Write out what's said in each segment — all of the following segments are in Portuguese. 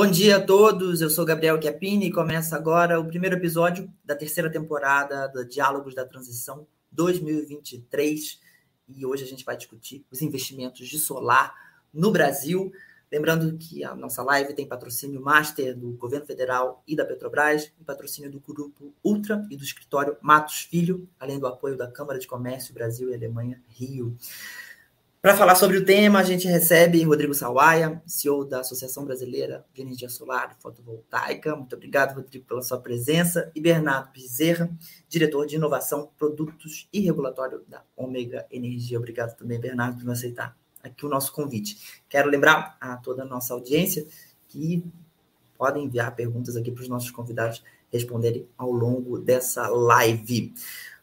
Bom dia a todos, eu sou Gabriel Chiappini e começa agora o primeiro episódio da terceira temporada do Diálogos da Transição 2023 e hoje a gente vai discutir os investimentos de solar no Brasil. Lembrando que a nossa live tem patrocínio master do Governo Federal e da Petrobras, e patrocínio do Grupo Ultra e do escritório Matos Filho, além do apoio da Câmara de Comércio Brasil e Alemanha Rio. Para falar sobre o tema, a gente recebe Rodrigo Sawaia, CEO da Associação Brasileira de Energia Solar e Fotovoltaica. Muito obrigado, Rodrigo, pela sua presença. E Bernardo Bezerra, diretor de Inovação, Produtos e Regulatório da Ômega Energia. Obrigado também, Bernardo, por aceitar aqui o nosso convite. Quero lembrar a toda a nossa audiência que podem enviar perguntas aqui para os nossos convidados responderem ao longo dessa live.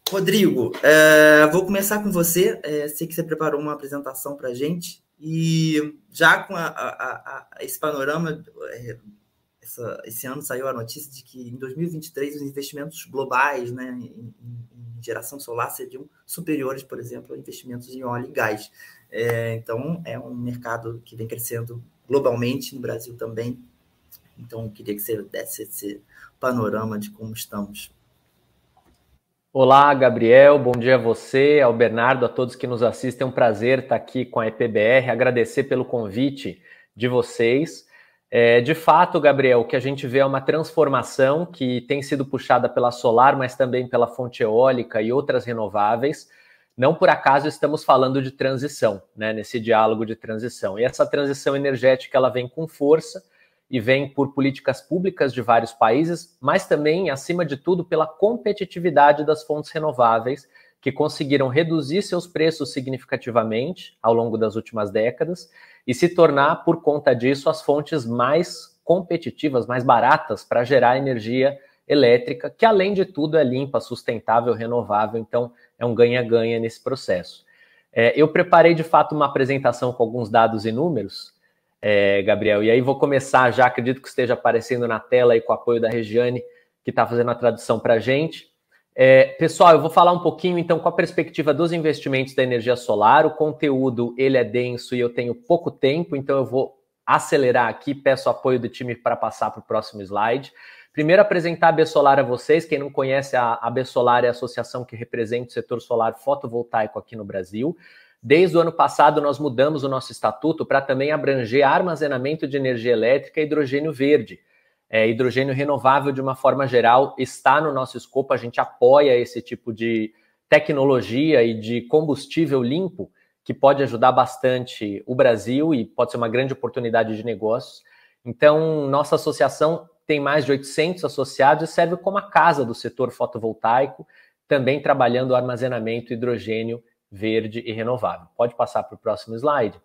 Rodrigo, é, vou começar com você. É, sei que você preparou uma apresentação para a gente e já com a, a, a, esse panorama, é, essa, esse ano saiu a notícia de que em 2023 os investimentos globais né, em, em geração solar seriam superiores, por exemplo, a investimentos em óleo e gás. É, então, é um mercado que vem crescendo globalmente, no Brasil também. Então, queria que você desse esse panorama de como estamos. Olá, Gabriel, bom dia a você, ao Bernardo, a todos que nos assistem. É um prazer estar aqui com a EPBR, agradecer pelo convite de vocês. É, de fato, Gabriel, o que a gente vê é uma transformação que tem sido puxada pela solar, mas também pela fonte eólica e outras renováveis. Não por acaso estamos falando de transição, né, nesse diálogo de transição. E essa transição energética ela vem com força e vem por políticas públicas de vários países, mas também, acima de tudo, pela competitividade das fontes renováveis, que conseguiram reduzir seus preços significativamente ao longo das últimas décadas e se tornar, por conta disso, as fontes mais competitivas, mais baratas para gerar energia elétrica, que além de tudo é limpa, sustentável, renovável, então é um ganha-ganha nesse processo. É, eu preparei de fato uma apresentação com alguns dados e números é, Gabriel. E aí vou começar já, acredito que esteja aparecendo na tela aí com o apoio da Regiane, que está fazendo a tradução para a gente. É, pessoal, eu vou falar um pouquinho então com a perspectiva dos investimentos da energia solar. O conteúdo ele é denso e eu tenho pouco tempo, então eu vou acelerar aqui. Peço apoio do time para passar para o próximo slide. Primeiro, apresentar a Bessolar a vocês. Quem não conhece, a, a Bessolar é a associação que representa o setor solar fotovoltaico aqui no Brasil. Desde o ano passado, nós mudamos o nosso estatuto para também abranger armazenamento de energia elétrica e hidrogênio verde. É, hidrogênio renovável, de uma forma geral, está no nosso escopo, a gente apoia esse tipo de tecnologia e de combustível limpo, que pode ajudar bastante o Brasil e pode ser uma grande oportunidade de negócios. Então, nossa associação tem mais de 800 associados e serve como a casa do setor fotovoltaico, também trabalhando o armazenamento hidrogênio verde e renovável. Pode passar para o próximo slide.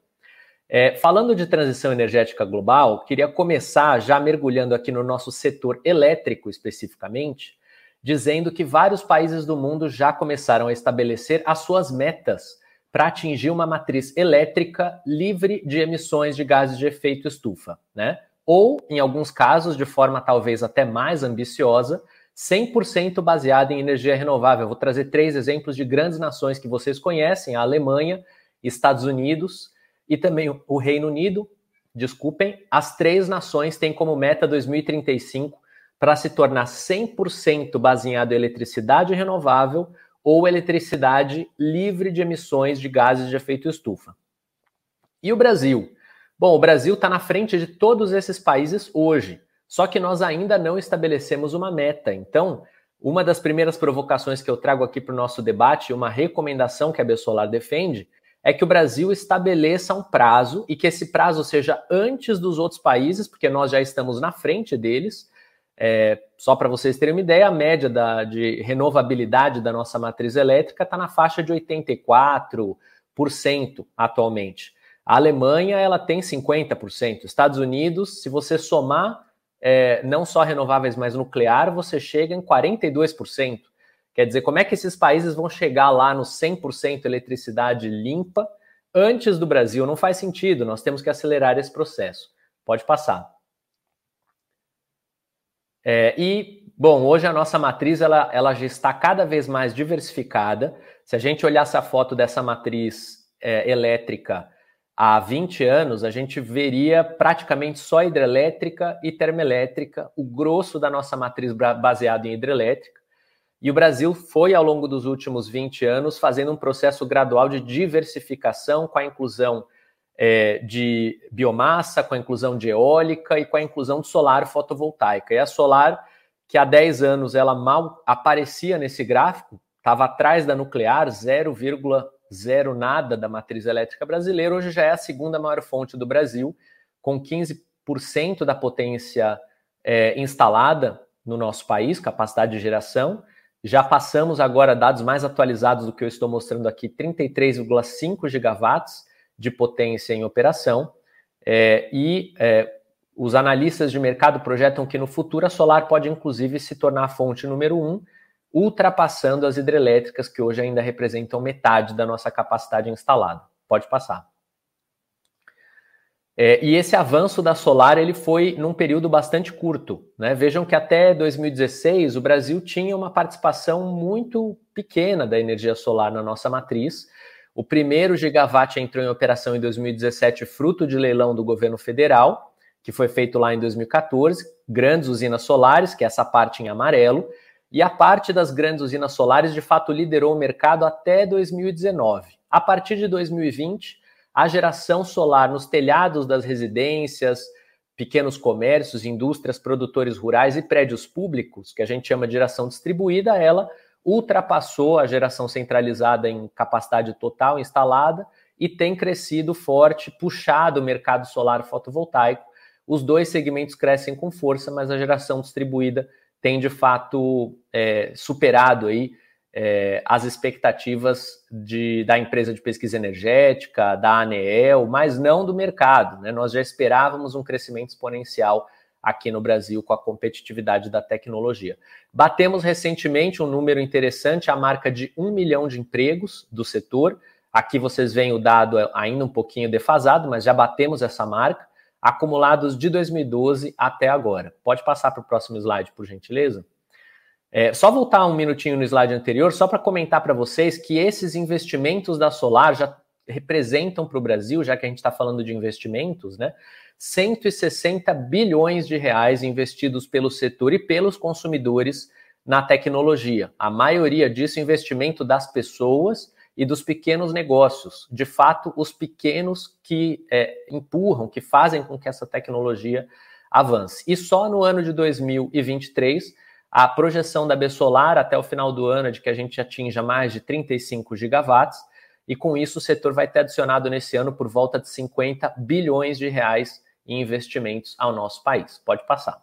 É, falando de transição energética global, queria começar já mergulhando aqui no nosso setor elétrico especificamente, dizendo que vários países do mundo já começaram a estabelecer as suas metas para atingir uma matriz elétrica livre de emissões de gases de efeito estufa, né? Ou, em alguns casos, de forma talvez até mais ambiciosa, 100% baseada em energia renovável. Vou trazer três exemplos de grandes nações que vocês conhecem: a Alemanha, Estados Unidos e também o Reino Unido. Desculpem, as três nações têm como meta 2035 para se tornar 100% baseado em eletricidade renovável ou eletricidade livre de emissões de gases de efeito estufa. E o Brasil? Bom, o Brasil está na frente de todos esses países hoje. Só que nós ainda não estabelecemos uma meta. Então, uma das primeiras provocações que eu trago aqui para o nosso debate, uma recomendação que a Bessolar defende, é que o Brasil estabeleça um prazo e que esse prazo seja antes dos outros países, porque nós já estamos na frente deles. É, só para vocês terem uma ideia, a média da, de renovabilidade da nossa matriz elétrica está na faixa de 84% atualmente. A Alemanha ela tem 50%. Estados Unidos, se você somar é, não só renováveis, mas nuclear, você chega em 42%. Quer dizer, como é que esses países vão chegar lá no 100% eletricidade limpa antes do Brasil? Não faz sentido, nós temos que acelerar esse processo. Pode passar. É, e, bom, hoje a nossa matriz ela, ela já está cada vez mais diversificada. Se a gente olhar essa foto dessa matriz é, elétrica há 20 anos, a gente veria praticamente só hidrelétrica e termoelétrica, o grosso da nossa matriz baseado em hidrelétrica. E o Brasil foi, ao longo dos últimos 20 anos, fazendo um processo gradual de diversificação com a inclusão é, de biomassa, com a inclusão de eólica e com a inclusão de solar fotovoltaica. E a solar, que há 10 anos ela mal aparecia nesse gráfico, estava atrás da nuclear, 0,0 nada da matriz elétrica brasileira, hoje já é a segunda maior fonte do Brasil, com 15% da potência é, instalada no nosso país, capacidade de geração. Já passamos agora dados mais atualizados do que eu estou mostrando aqui, 33,5 gigawatts de potência em operação. É, e é, os analistas de mercado projetam que no futuro a solar pode inclusive se tornar a fonte número um, ultrapassando as hidrelétricas, que hoje ainda representam metade da nossa capacidade instalada. Pode passar. É, e esse avanço da solar ele foi num período bastante curto. Né? Vejam que até 2016 o Brasil tinha uma participação muito pequena da energia solar na nossa matriz. O primeiro gigawatt entrou em operação em 2017, fruto de leilão do governo federal, que foi feito lá em 2014. Grandes usinas solares, que é essa parte em amarelo. E a parte das grandes usinas solares, de fato, liderou o mercado até 2019. A partir de 2020, a geração solar nos telhados das residências, pequenos comércios, indústrias, produtores rurais e prédios públicos, que a gente chama de geração distribuída, ela ultrapassou a geração centralizada em capacidade total instalada e tem crescido forte, puxado o mercado solar fotovoltaico. Os dois segmentos crescem com força, mas a geração distribuída tem de fato é, superado aí é, as expectativas de, da empresa de pesquisa energética, da ANEEL, mas não do mercado. Né? Nós já esperávamos um crescimento exponencial aqui no Brasil com a competitividade da tecnologia. Batemos recentemente um número interessante, a marca de um milhão de empregos do setor. Aqui vocês veem o dado ainda um pouquinho defasado, mas já batemos essa marca, acumulados de 2012 até agora. Pode passar para o próximo slide, por gentileza? É, só voltar um minutinho no slide anterior, só para comentar para vocês que esses investimentos da Solar já representam para o Brasil, já que a gente está falando de investimentos, né? 160 bilhões de reais investidos pelo setor e pelos consumidores na tecnologia. A maioria disso investimento das pessoas e dos pequenos negócios. De fato, os pequenos que é, empurram, que fazem com que essa tecnologia avance. E só no ano de 2023, a projeção da Bessolar até o final do ano é de que a gente atinja mais de 35 gigawatts, e com isso o setor vai ter adicionado nesse ano por volta de 50 bilhões de reais em investimentos ao nosso país. Pode passar.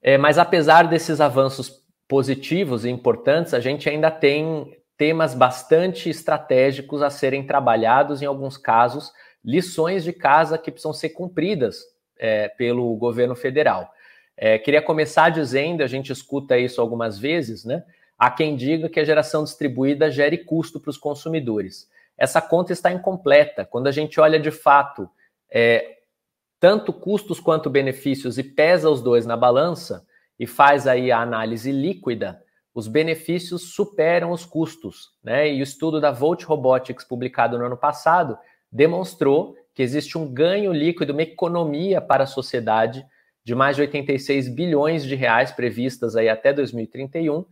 É, mas apesar desses avanços positivos e importantes, a gente ainda tem temas bastante estratégicos a serem trabalhados, em alguns casos, lições de casa que precisam ser cumpridas é, pelo governo federal. É, queria começar dizendo, a gente escuta isso algumas vezes, né? Há quem diga que a geração distribuída gere custo para os consumidores. Essa conta está incompleta. Quando a gente olha de fato é, tanto custos quanto benefícios e pesa os dois na balança e faz aí a análise líquida, os benefícios superam os custos. Né? E o estudo da Volt Robotics, publicado no ano passado, demonstrou que existe um ganho líquido, uma economia para a sociedade de mais de 86 bilhões de reais previstas aí até 2031,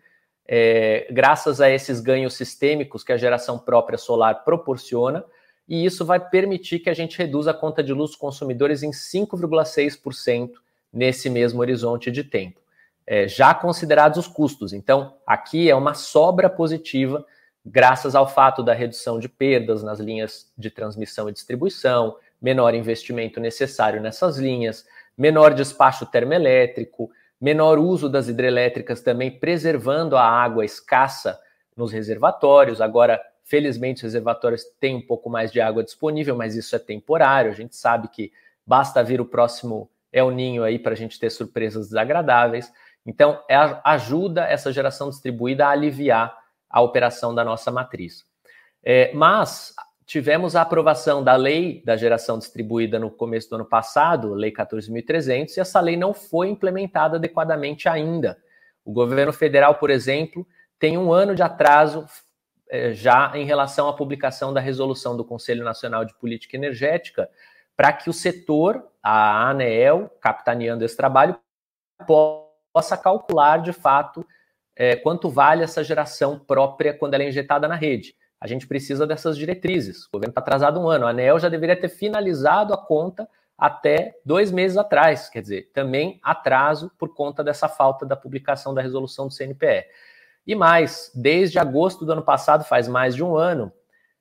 é, graças a esses ganhos sistêmicos que a geração própria solar proporciona, e isso vai permitir que a gente reduza a conta de luz dos consumidores em 5,6% nesse mesmo horizonte de tempo, é, já considerados os custos. Então, aqui é uma sobra positiva, graças ao fato da redução de perdas nas linhas de transmissão e distribuição, menor investimento necessário nessas linhas, menor despacho termoelétrico, menor uso das hidrelétricas também preservando a água escassa nos reservatórios. Agora, Felizmente, os reservatórios têm um pouco mais de água disponível, mas isso é temporário. A gente sabe que basta vir o próximo El Ninho aí para a gente ter surpresas desagradáveis. Então, é, ajuda essa geração distribuída a aliviar a operação da nossa matriz. É, mas tivemos a aprovação da lei da geração distribuída no começo do ano passado, Lei 14.300, e essa lei não foi implementada adequadamente ainda. O governo federal, por exemplo, tem um ano de atraso é, já em relação à publicação da resolução do Conselho Nacional de Política Energética, para que o setor, a ANEEL, capitaneando esse trabalho, possa calcular de fato é, quanto vale essa geração própria quando ela é injetada na rede. A gente precisa dessas diretrizes. O governo está atrasado um ano. A ANEEL já deveria ter finalizado a conta até dois meses atrás. Quer dizer, também atraso por conta dessa falta da publicação da resolução do CNPE. E mais, desde agosto do ano passado, faz mais de um ano,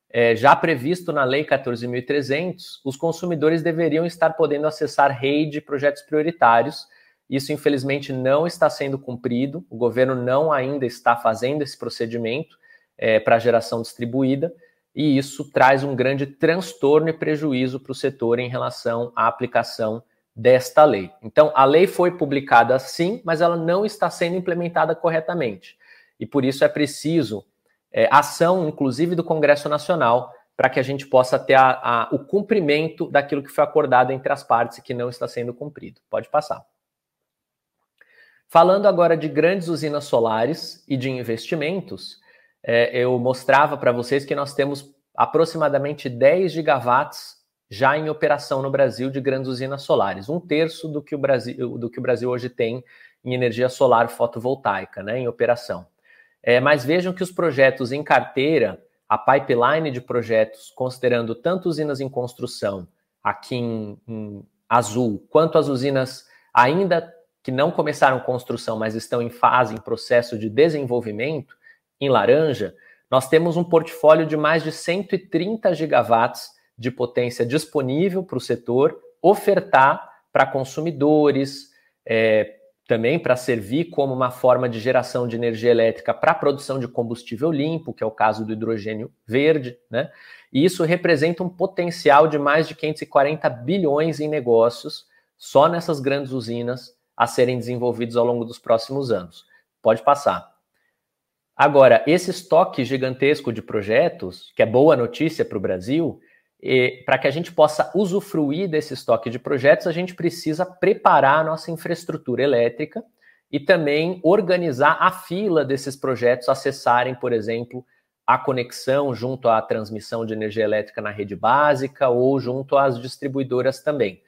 é, já previsto na Lei 14.300, os consumidores deveriam estar podendo acessar rede projetos prioritários. Isso, infelizmente, não está sendo cumprido. O governo não ainda está fazendo esse procedimento é, para geração distribuída, e isso traz um grande transtorno e prejuízo para o setor em relação à aplicação desta lei. Então, a lei foi publicada sim, mas ela não está sendo implementada corretamente e por isso é preciso é, ação, inclusive do Congresso Nacional, para que a gente possa ter a, a, o cumprimento daquilo que foi acordado entre as partes e que não está sendo cumprido. Pode passar. Falando agora de grandes usinas solares e de investimentos, é, eu mostrava para vocês que nós temos aproximadamente 10 gigawatts já em operação no Brasil de grandes usinas solares, um terço do que o Brasil, do que o Brasil hoje tem em energia solar fotovoltaica, né, em operação. É, mas vejam que os projetos em carteira, a pipeline de projetos, considerando tanto usinas em construção aqui em, em azul, quanto as usinas ainda que não começaram construção, mas estão em fase, em processo de desenvolvimento, em laranja, nós temos um portfólio de mais de 130 gigawatts de potência disponível para o setor ofertar para consumidores, é, também para servir como uma forma de geração de energia elétrica para a produção de combustível limpo, que é o caso do hidrogênio verde, né? E isso representa um potencial de mais de 540 bilhões em negócios só nessas grandes usinas a serem desenvolvidos ao longo dos próximos anos. Pode passar. Agora, esse estoque gigantesco de projetos, que é boa notícia para o Brasil, para que a gente possa usufruir desse estoque de projetos, a gente precisa preparar a nossa infraestrutura elétrica e também organizar a fila desses projetos acessarem, por exemplo, a conexão junto à transmissão de energia elétrica na rede básica ou junto às distribuidoras também.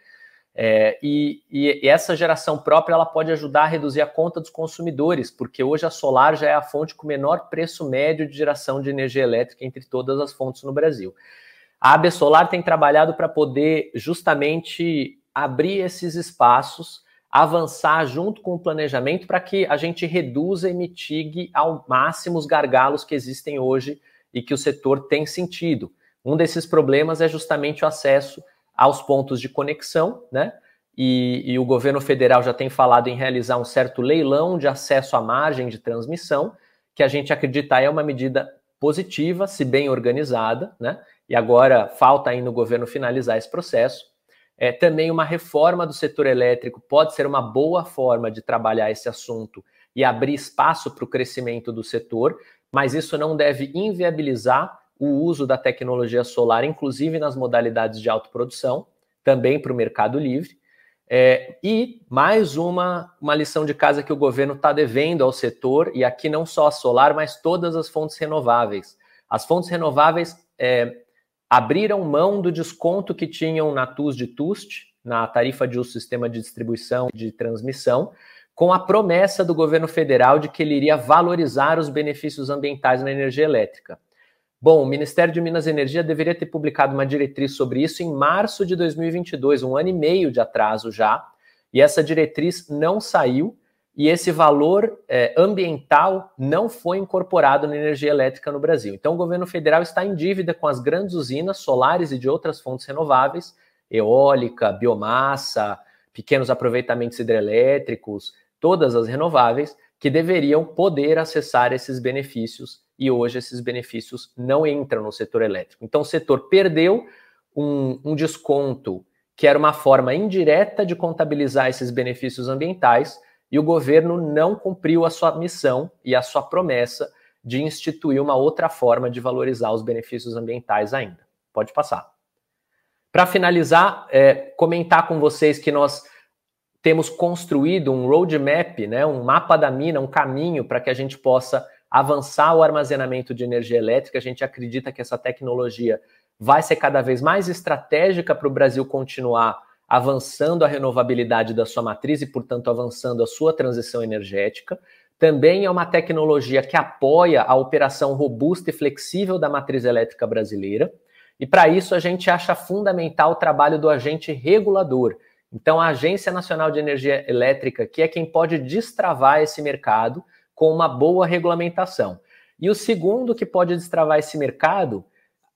É, e, e, essa geração própria ela pode ajudar a reduzir a conta dos consumidores, porque hoje a solar já é a fonte com menor preço médio de geração de energia elétrica entre todas as fontes no Brasil. A AB Solar tem trabalhado para poder justamente abrir esses espaços, avançar junto com o planejamento para que a gente reduza e mitigue ao máximo os gargalos que existem hoje e que o setor tem sentido. Um desses problemas é justamente o acesso aos pontos de conexão, né? E, e, o governo federal já tem falado em realizar um certo leilão de acesso à margem de transmissão, que a gente acredita é uma medida positiva, se bem organizada, né? e agora falta ainda o governo finalizar esse processo. É, também uma reforma do setor elétrico pode ser uma boa forma de trabalhar esse assunto e abrir espaço para o crescimento do setor, mas isso não deve inviabilizar o uso da tecnologia solar, inclusive nas modalidades de autoprodução, também para o mercado livre. É, e mais uma, uma lição de casa que o governo está devendo ao setor, e aqui não só a solar, mas todas as fontes renováveis. As fontes renováveis é, abriram mão do desconto que tinham na TUS de TUST, na tarifa de uso sistema de distribuição e de transmissão, com a promessa do governo federal de que ele iria valorizar os benefícios ambientais na energia elétrica. Bom, o Ministério de Minas e Energia deveria ter publicado uma diretriz sobre isso em março de 2022, um ano e meio de atraso já, e essa diretriz não saiu e esse valor é, ambiental não foi incorporado na energia elétrica no Brasil. Então, o governo federal está em dívida com as grandes usinas solares e de outras fontes renováveis, eólica, biomassa, pequenos aproveitamentos hidrelétricos, todas as renováveis, que deveriam poder acessar esses benefícios e hoje esses benefícios não entram no setor elétrico. Então o setor perdeu um, um desconto que era uma forma indireta de contabilizar esses benefícios ambientais e o governo não cumpriu a sua missão e a sua promessa de instituir uma outra forma de valorizar os benefícios ambientais ainda. Pode passar. Para finalizar, é, comentar com vocês que nós temos construído um roadmap, né, um mapa da mina, um caminho para que a gente possa avançar o armazenamento de energia elétrica. A gente acredita que essa tecnologia vai ser cada vez mais estratégica para o Brasil continuar avançando a renovabilidade da sua matriz e, portanto, avançando a sua transição energética. Também é uma tecnologia que apoia a operação robusta e flexível da matriz elétrica brasileira. E para isso a gente acha fundamental o trabalho do agente regulador. Então, a Agência Nacional de Energia Elétrica, que é quem pode destravar esse mercado com uma boa regulamentação. E o segundo que pode destravar esse mercado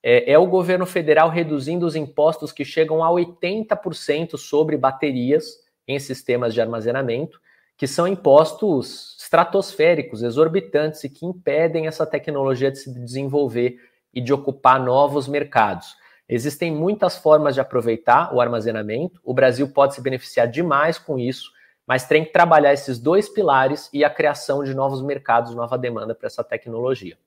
é, é o governo federal reduzindo os impostos que chegam a 80% sobre baterias em sistemas de armazenamento, que são impostos estratosféricos, exorbitantes e que impedem essa tecnologia de se desenvolver e de ocupar novos mercados. Existem muitas formas de aproveitar o armazenamento. O Brasil pode se beneficiar demais com isso, mas tem que trabalhar esses dois pilares e a criação de novos mercados, nova demanda para essa tecnologia.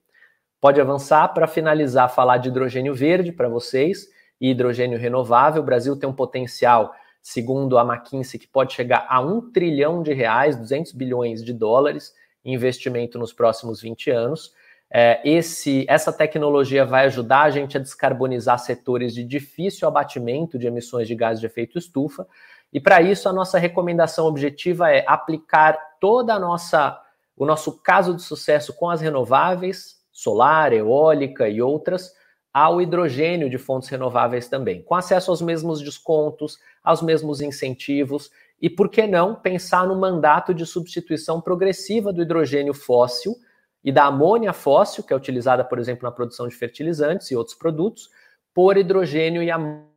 Pode avançar para finalizar, falar de hidrogênio verde para vocês e hidrogênio renovável. O Brasil tem um potencial, segundo a McKinsey, que pode chegar a um trilhão de reais, 200 bilhões de dólares em investimento nos próximos 20 anos. É, esse, essa tecnologia vai ajudar a gente a descarbonizar setores de difícil abatimento de emissões de gases de efeito estufa. E para isso, a nossa recomendação objetiva é aplicar toda a nossa o nosso caso de sucesso com as renováveis, solar, eólica e outras, ao hidrogênio de fontes renováveis também, com acesso aos mesmos descontos, aos mesmos incentivos e, por que não, pensar no mandato de substituição progressiva do hidrogênio fóssil e da amônia fóssil, que é utilizada, por exemplo, na produção de fertilizantes e outros produtos, por hidrogênio e amônia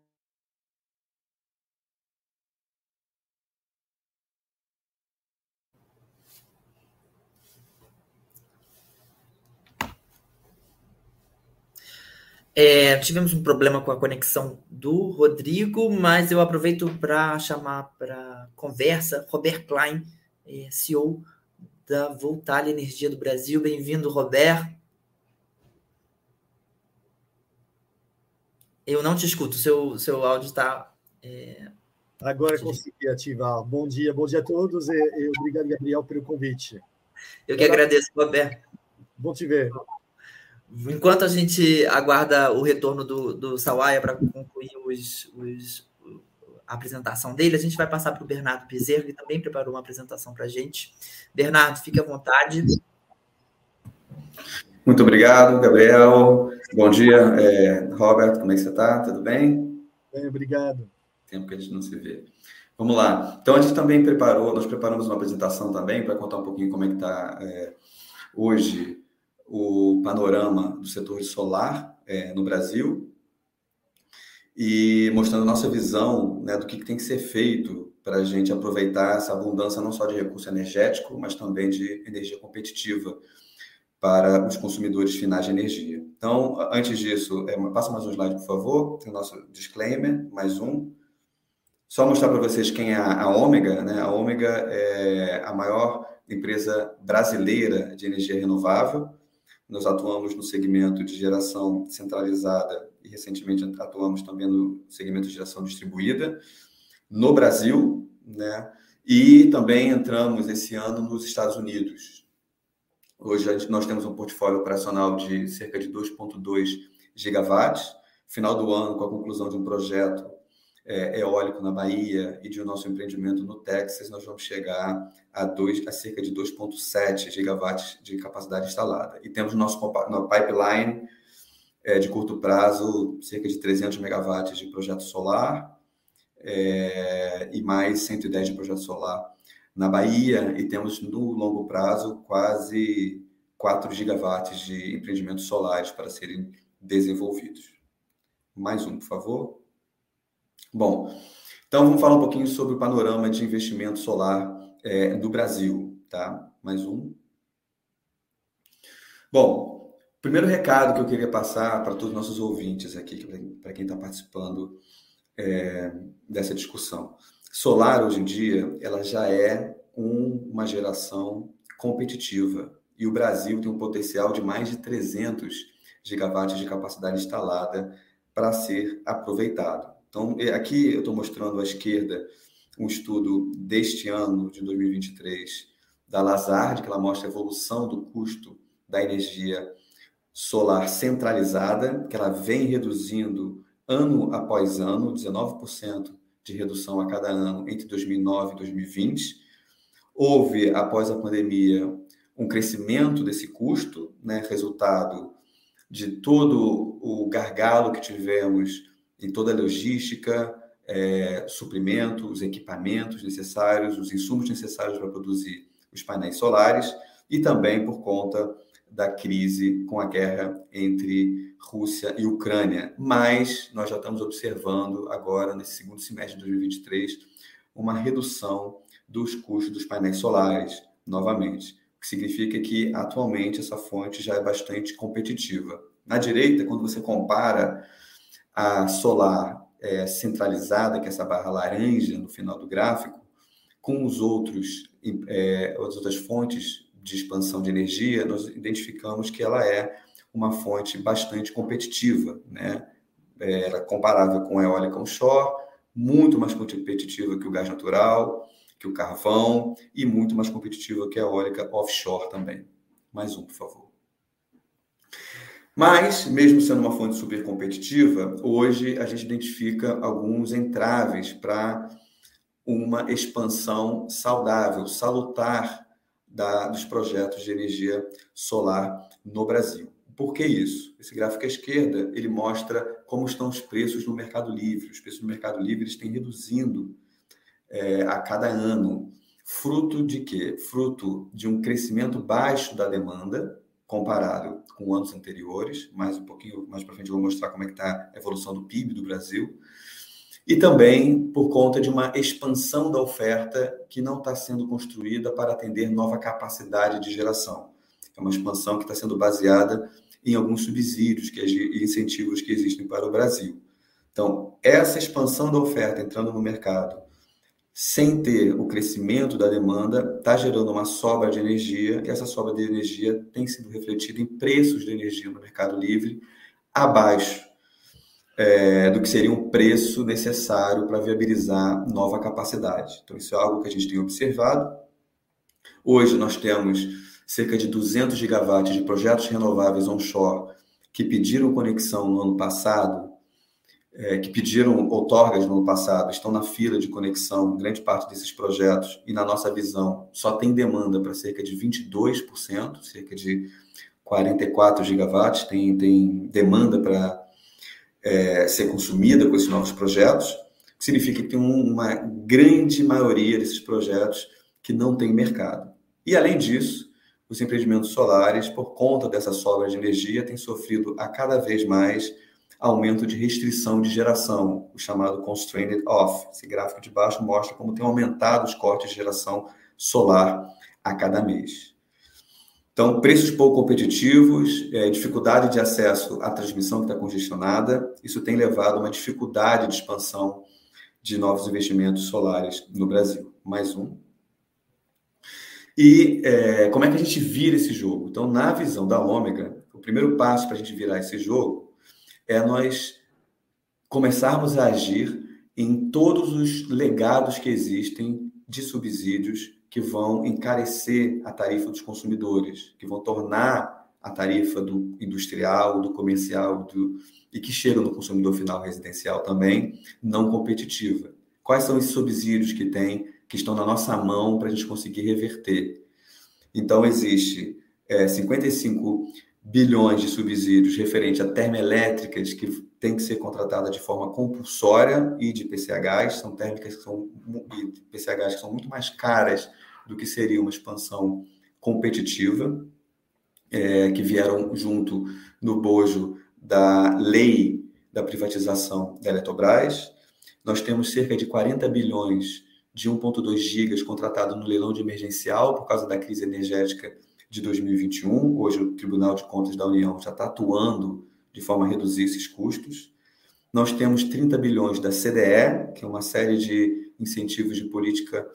É, tivemos um problema com a conexão do Rodrigo, mas eu aproveito para chamar para conversa Robert Klein, é, CEO da Voltalia Energia do Brasil. Bem-vindo, Robert. Eu não te escuto, seu, seu áudio está. É... Agora consegui ativar. Bom dia, bom dia a todos e, e obrigado, Gabriel, pelo convite. Eu que agradeço, Robert. Bom te ver. Enquanto a gente aguarda o retorno do, do Sawaia para concluir os, os, a apresentação dele, a gente vai passar para o Bernardo Bezerra, que também preparou uma apresentação para a gente. Bernardo, fique à vontade. Muito obrigado, Gabriel. Bom dia, é, Robert, como é que você está? Tudo bem? Bem, obrigado. Tempo que a gente não se vê. Vamos lá. Então, a gente também preparou, nós preparamos uma apresentação também para contar um pouquinho como é que está é, hoje o panorama do setor solar é, no Brasil e mostrando a nossa visão né, do que, que tem que ser feito para a gente aproveitar essa abundância não só de recurso energético, mas também de energia competitiva para os consumidores finais de energia. Então, antes disso, é, passa mais um slide, por favor. Tem o nosso disclaimer, mais um. Só mostrar para vocês quem é a Ômega. Né? A Ômega é a maior empresa brasileira de energia renovável. Nós atuamos no segmento de geração centralizada e recentemente atuamos também no segmento de geração distribuída no Brasil, né? E também entramos esse ano nos Estados Unidos. Hoje nós temos um portfólio operacional de cerca de 2,2 gigawatts. Final do ano, com a conclusão de um projeto é, eólico na Bahia e de nosso empreendimento no Texas, nós vamos chegar a, dois, a cerca de 2,7 gigawatts de capacidade instalada. E temos nosso no pipeline é, de curto prazo, cerca de 300 megawatts de projeto solar é, e mais 110 de projeto solar na Bahia. E temos no longo prazo quase 4 gigawatts de empreendimentos solares para serem desenvolvidos. Mais um, por favor. Bom, então vamos falar um pouquinho sobre o panorama de investimento solar é, do Brasil, tá? Mais um. Bom, primeiro recado que eu queria passar para todos os nossos ouvintes aqui, para quem está participando é, dessa discussão. Solar, hoje em dia, ela já é um, uma geração competitiva. E o Brasil tem um potencial de mais de 300 gigawatts de capacidade instalada para ser aproveitado. Então, é, aqui eu estou mostrando à esquerda um estudo deste ano, de 2023, da Lazard, que ela mostra a evolução do custo da energia solar centralizada, que ela vem reduzindo ano após ano, 19% de redução a cada ano entre 2009 e 2020. Houve, após a pandemia, um crescimento desse custo, né, resultado de todo o gargalo que tivemos em toda a logística, é, suprimentos, equipamentos necessários, os insumos necessários para produzir os painéis solares e também por conta da crise com a guerra entre Rússia e Ucrânia. Mas nós já estamos observando agora, nesse segundo semestre de 2023, uma redução dos custos dos painéis solares, novamente, o que significa que atualmente essa fonte já é bastante competitiva. Na direita, quando você compara a solar é, centralizada, que é essa barra laranja no final do gráfico, com os outros, é, as outras fontes de expansão de energia, nós identificamos que ela é uma fonte bastante competitiva, né? É, ela é comparável com a eólica onshore, muito mais competitiva que o gás natural, que o carvão e muito mais competitiva que a eólica offshore também. Mais um, por favor. Mas, mesmo sendo uma fonte super competitiva, hoje a gente identifica alguns entraves para uma expansão saudável, salutar da, dos projetos de energia solar no Brasil. Por que isso? Esse gráfico à esquerda ele mostra como estão os preços no Mercado Livre. Os preços no Mercado Livre eles têm reduzindo é, a cada ano. Fruto de quê? Fruto de um crescimento baixo da demanda comparado com anos anteriores. Mais um pouquinho mais para frente eu vou mostrar como é que está a evolução do PIB do Brasil e também por conta de uma expansão da oferta que não está sendo construída para atender nova capacidade de geração. É uma expansão que está sendo baseada em alguns subsídios que, e incentivos que existem para o Brasil. Então, essa expansão da oferta entrando no mercado, sem ter o crescimento da demanda, está gerando uma sobra de energia, e essa sobra de energia tem sido refletida em preços de energia no mercado livre abaixo é, do que seria um preço necessário para viabilizar nova capacidade. Então, isso é algo que a gente tem observado. Hoje, nós temos cerca de 200 gigawatts de projetos renováveis onshore que pediram conexão no ano passado, é, que pediram outorgas no ano passado, estão na fila de conexão, grande parte desses projetos, e na nossa visão, só tem demanda para cerca de 22%, cerca de 44 gigawatts, tem, tem demanda para é, ser consumida com esses novos projetos, que significa que tem uma grande maioria desses projetos que não tem mercado. E, além disso, os empreendimentos solares, por conta dessa sobra de energia, têm sofrido a cada vez mais aumento de restrição de geração, o chamado constrained off. Esse gráfico de baixo mostra como tem aumentado os cortes de geração solar a cada mês. Então, preços pouco competitivos, é, dificuldade de acesso à transmissão que está congestionada, isso tem levado a uma dificuldade de expansão de novos investimentos solares no Brasil. Mais um. E é, como é que a gente vira esse jogo? Então, na visão da Ômega, o primeiro passo para a gente virar esse jogo é nós começarmos a agir em todos os legados que existem de subsídios que vão encarecer a tarifa dos consumidores, que vão tornar a tarifa do industrial, do comercial do, e que chegam no consumidor final residencial também não competitiva. Quais são esses subsídios que tem, que estão na nossa mão para a gente conseguir reverter? Então, existe é, 55 bilhões de subsídios referente a termoelétricas que tem que ser contratada de forma compulsória e de PCHs, são térmicas que são PCHs que são muito mais caras do que seria uma expansão competitiva, é, que vieram junto no bojo da lei da privatização da Eletrobras. Nós temos cerca de 40 bilhões de 1,2 gigas contratado no leilão de emergencial por causa da crise energética de 2021. Hoje, o Tribunal de Contas da União já está atuando de forma a reduzir esses custos. Nós temos 30 bilhões da CDE, que é uma série de incentivos de política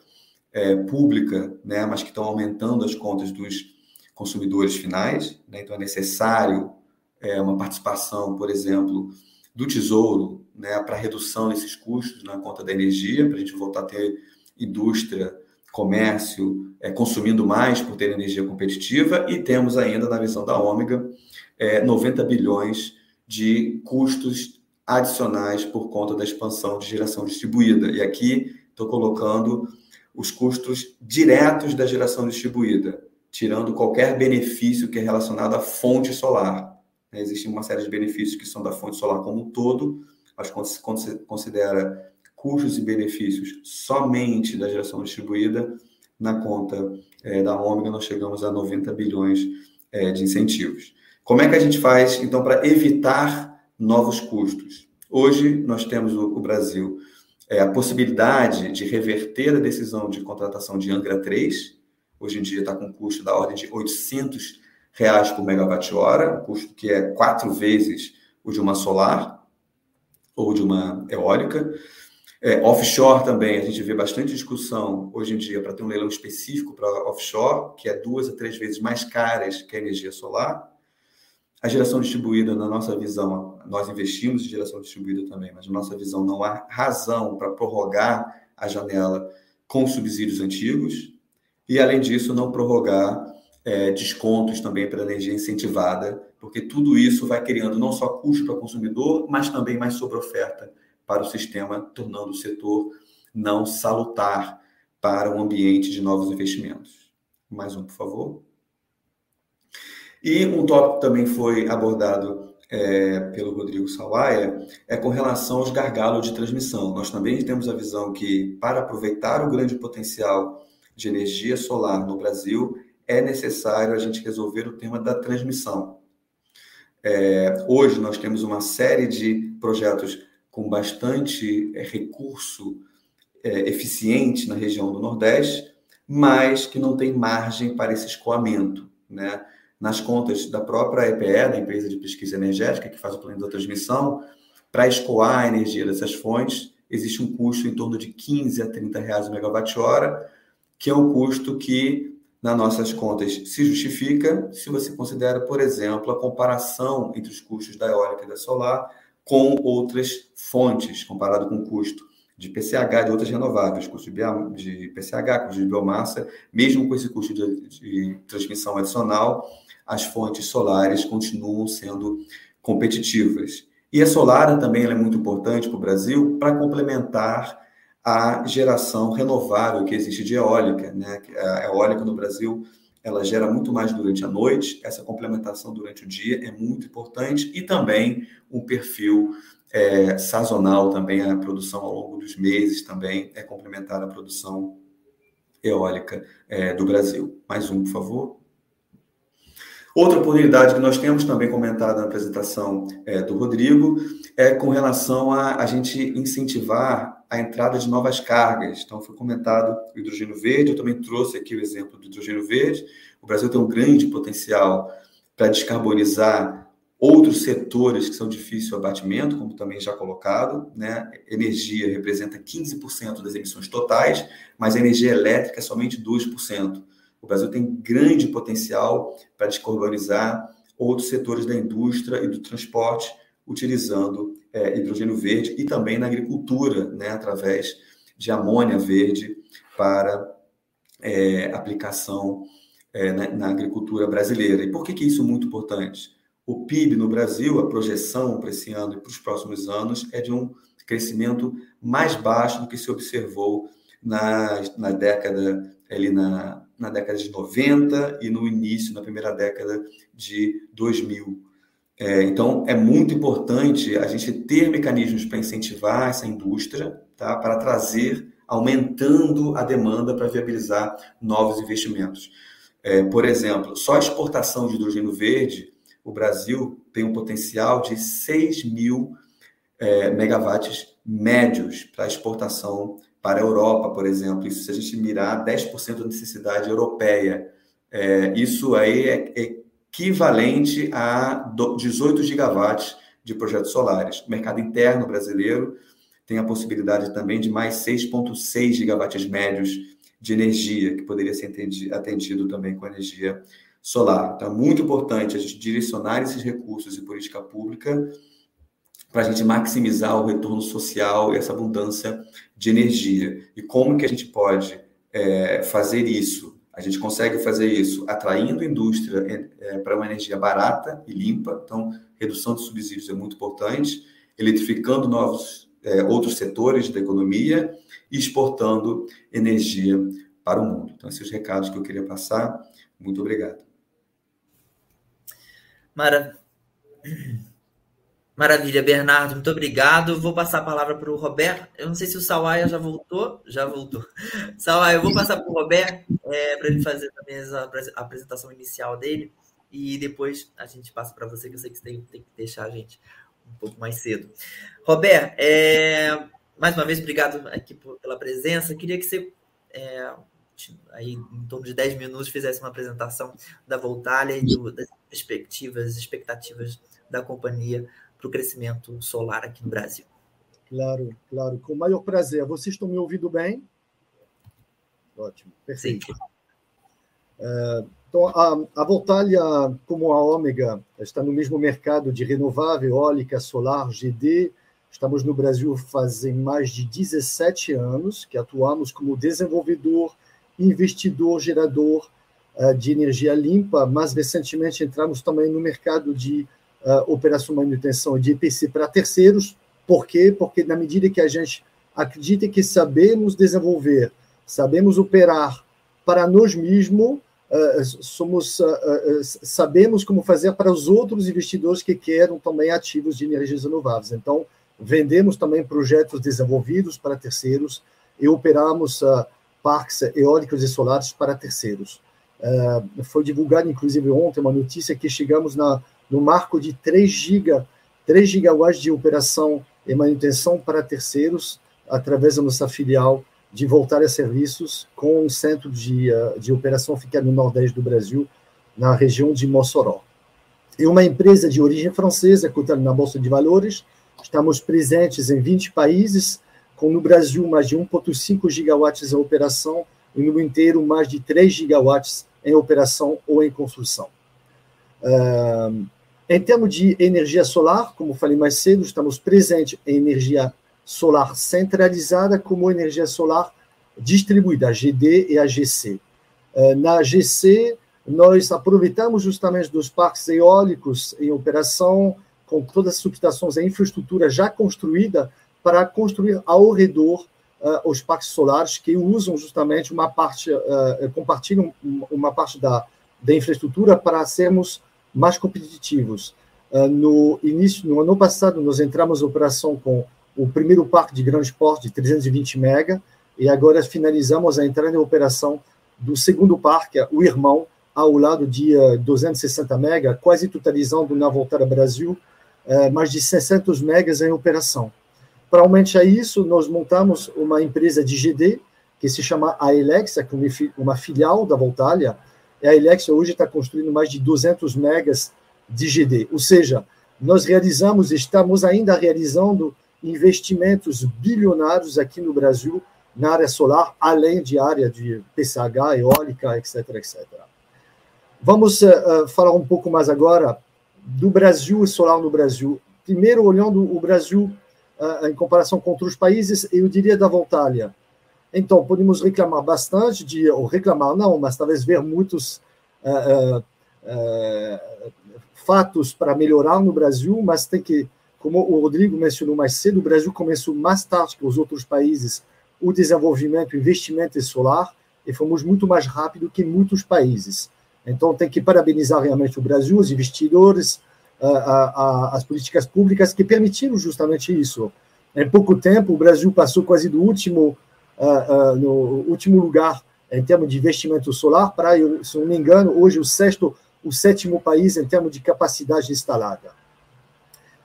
é, pública, né, mas que estão aumentando as contas dos consumidores finais. Né? Então, é necessário é, uma participação, por exemplo, do Tesouro né, para redução desses custos na conta da energia, para a gente voltar a ter indústria, comércio é, consumindo mais por ter energia competitiva, e temos ainda, na visão da Ômega, é, 90 bilhões de custos adicionais por conta da expansão de geração distribuída. E aqui estou colocando os custos diretos da geração distribuída, tirando qualquer benefício que é relacionado à fonte solar. Né? Existe uma série de benefícios que são da fonte solar como um todo, mas quando se considera custos e benefícios somente da geração distribuída, na conta é, da Ômega nós chegamos a 90 bilhões é, de incentivos. Como é que a gente faz, então, para evitar novos custos. Hoje, nós temos o, Brasil é, a possibilidade de reverter a decisão de contratação de Angra 3. Hoje em dia está com custo da ordem de 800 reais por megawatt-hora, um custo que é quatro vezes o de uma solar ou de uma eólica. É, offshore também, a gente vê bastante discussão hoje em dia para ter um leilão específico para offshore, que é duas a três vezes mais caras que a energia solar. A geração distribuída, na nossa visão, nós investimos em geração distribuída também, mas na nossa visão não há razão para prorrogar a janela com subsídios antigos e, além disso, não prorrogar é, descontos também para energia incentivada, porque tudo isso vai criando não só custo para o consumidor, mas também mais sobre-oferta para o sistema, tornando o setor não salutar para um ambiente de novos investimentos. Mais um, por favor. E um tópico também foi abordado é, pelo Rodrigo Sawaia é com relação aos gargalos de transmissão. Nós também temos a visão que, para aproveitar o grande potencial de energia solar no Brasil, é necessário a gente resolver o tema da transmissão. É, hoje nós temos uma série de projetos com bastante é, recurso é, eficiente na região do Nordeste, mas que não tem margem para esse escoamento, né? nas contas da própria EPE, da empresa de pesquisa energética, que faz o plano da transmissão, para escoar a energia dessas fontes, existe um custo em torno de 15 a 30 reais o megawatt-hora, que é um custo que, nas nossas contas, se justifica se você considera, por exemplo, a comparação entre os custos da eólica e da solar com outras fontes, comparado com o custo de PCH de outras renováveis, custo de PCH, custo de biomassa, mesmo com esse custo de, de transmissão adicional, as fontes solares continuam sendo competitivas. E a solar também é muito importante para o Brasil para complementar a geração renovável que existe de eólica. Né? A eólica no Brasil ela gera muito mais durante a noite, essa complementação durante o dia é muito importante e também um perfil é, sazonal também, a produção ao longo dos meses também é complementar a produção eólica é, do Brasil. Mais um, por favor. Outra oportunidade que nós temos também comentado na apresentação é, do Rodrigo é com relação a a gente incentivar a entrada de novas cargas. Então, foi comentado o hidrogênio verde, eu também trouxe aqui o exemplo do hidrogênio verde. O Brasil tem um grande potencial para descarbonizar outros setores que são difíceis de abatimento, como também já colocado. Né? Energia representa 15% das emissões totais, mas a energia elétrica é somente 2%. O Brasil tem grande potencial para descarbonizar outros setores da indústria e do transporte, utilizando é, hidrogênio verde e também na agricultura, né, através de amônia verde para é, aplicação é, na, na, agricultura brasileira. E por que, que isso é muito importante? O PIB no Brasil, a projeção para esse ano e para os próximos anos é de um crescimento mais baixo do que se observou na, na década ali na, na década de 90 e no início, na primeira década de 2000. É, então, é muito importante a gente ter mecanismos para incentivar essa indústria, tá? para trazer, aumentando a demanda para viabilizar novos investimentos. É, por exemplo, só a exportação de hidrogênio verde, o Brasil tem um potencial de 6 mil é, megawatts médios para exportação para a Europa, por exemplo. Isso se a gente mirar 10% da necessidade europeia É, isso aí é equivalente a 18 gigawatts de projetos solares. O mercado interno brasileiro tem a possibilidade também de mais 6,6 gigawatts médios de energia, que poderia ser atendido também com energia solar. Então, é muito importante a gente direcionar esses recursos e política pública para a gente maximizar o retorno social e essa abundância de energia. E como que a gente pode é, fazer isso? A gente consegue fazer isso atraindo indústria é, para uma energia barata e limpa, então redução de subsídios é muito importante, eletrificando novos é, outros setores da economia e exportando energia para o mundo. Então, esses recados que eu queria passar. Muito obrigado. Maravilha. Maravilha, Bernardo, muito obrigado. Vou passar a palavra para o Roberto. Eu não sei se o Sawaia já voltou. Já voltou. Sawaia, eu vou passar para o Roberto é, para ele fazer também a apresentação inicial dele. E depois a gente passa para você, que eu sei que você tem, tem, que deixar a gente um pouco mais cedo. Roberto, é, mais uma vez, obrigado aqui pela presença. Queria que você, é, aí, em torno de 10 minutos, fizesse uma apresentação da Voltalia e do, das perspectivas, expectativas da companhia para o crescimento solar aqui no Brasil. Claro, claro, com o maior prazer. Vocês estão me ouvindo bem? Ótimo, perfeito. É, então, a, a Voltalia, como a Ômega, está no mesmo mercado de renovável, eólica, solar, GD. Estamos no Brasil fazem mais de 17 anos que atuamos como desenvolvedor, investidor, gerador uh, de energia limpa, mas recentemente entramos também no mercado de uh, operação manutenção de EPC para terceiros. Por quê? Porque na medida que a gente acredita que sabemos desenvolver, sabemos operar para nós mesmos, uh, somos, uh, sabemos como fazer para os outros investidores que querem também ativos de energias renováveis. Então, vendemos também projetos desenvolvidos para terceiros e operamos parques eólicos e solares para terceiros. foi divulgado, inclusive, ontem uma notícia que chegamos na no marco de 3 giga, 3 gigawatts de operação e manutenção para terceiros, através da nossa filial de voltar a serviços com um centro de, eh, de operação fica no nordeste do Brasil, na região de Mossoró. É uma empresa de origem francesa, cotada na Bolsa de Valores, estamos presentes em 20 países, com no Brasil mais de 1,5 gigawatts em operação e no inteiro mais de 3 gigawatts em operação ou em construção. Uh, em termos de energia solar, como falei mais cedo, estamos presentes em energia solar centralizada como energia solar distribuída, a GD e a GC. Uh, na GC, nós aproveitamos justamente dos parques eólicos em operação, com todas as subestações e infraestrutura já construída, para construir ao redor uh, os parques solares que usam justamente uma parte, uh, compartilham uma parte da, da infraestrutura para sermos mais competitivos. Uh, no início, no ano passado, nós entramos em operação com o primeiro parque de grande porte de 320 mega e agora finalizamos a entrada em operação do segundo parque, o irmão, ao lado de uh, 260 mega, quase totalizando na Voltada Brasil uh, mais de 600 megas em operação. Para aumentar isso, nós montamos uma empresa de GD que se chama Aelex, é uma filial da Voltalia, a Elex hoje está construindo mais de 200 megas de GD, ou seja, nós realizamos, estamos ainda realizando investimentos bilionários aqui no Brasil na área solar, além de área de PCH, eólica, etc, etc. Vamos uh, falar um pouco mais agora do Brasil e solar no Brasil. Primeiro, olhando o Brasil uh, em comparação com outros países, eu diria da Voltalia. Então, podemos reclamar bastante, de, ou reclamar não, mas talvez ver muitos uh, uh, fatos para melhorar no Brasil, mas tem que, como o Rodrigo mencionou mais cedo, o Brasil começou mais tarde que os outros países o desenvolvimento, o investimento em solar, e fomos muito mais rápido que muitos países. Então, tem que parabenizar realmente o Brasil, os investidores, as políticas públicas que permitiram justamente isso. Em pouco tempo, o Brasil passou quase do último uh, uh, no último lugar em termos de investimento solar, para, se não me engano, hoje o sexto, o sétimo país em termos de capacidade instalada.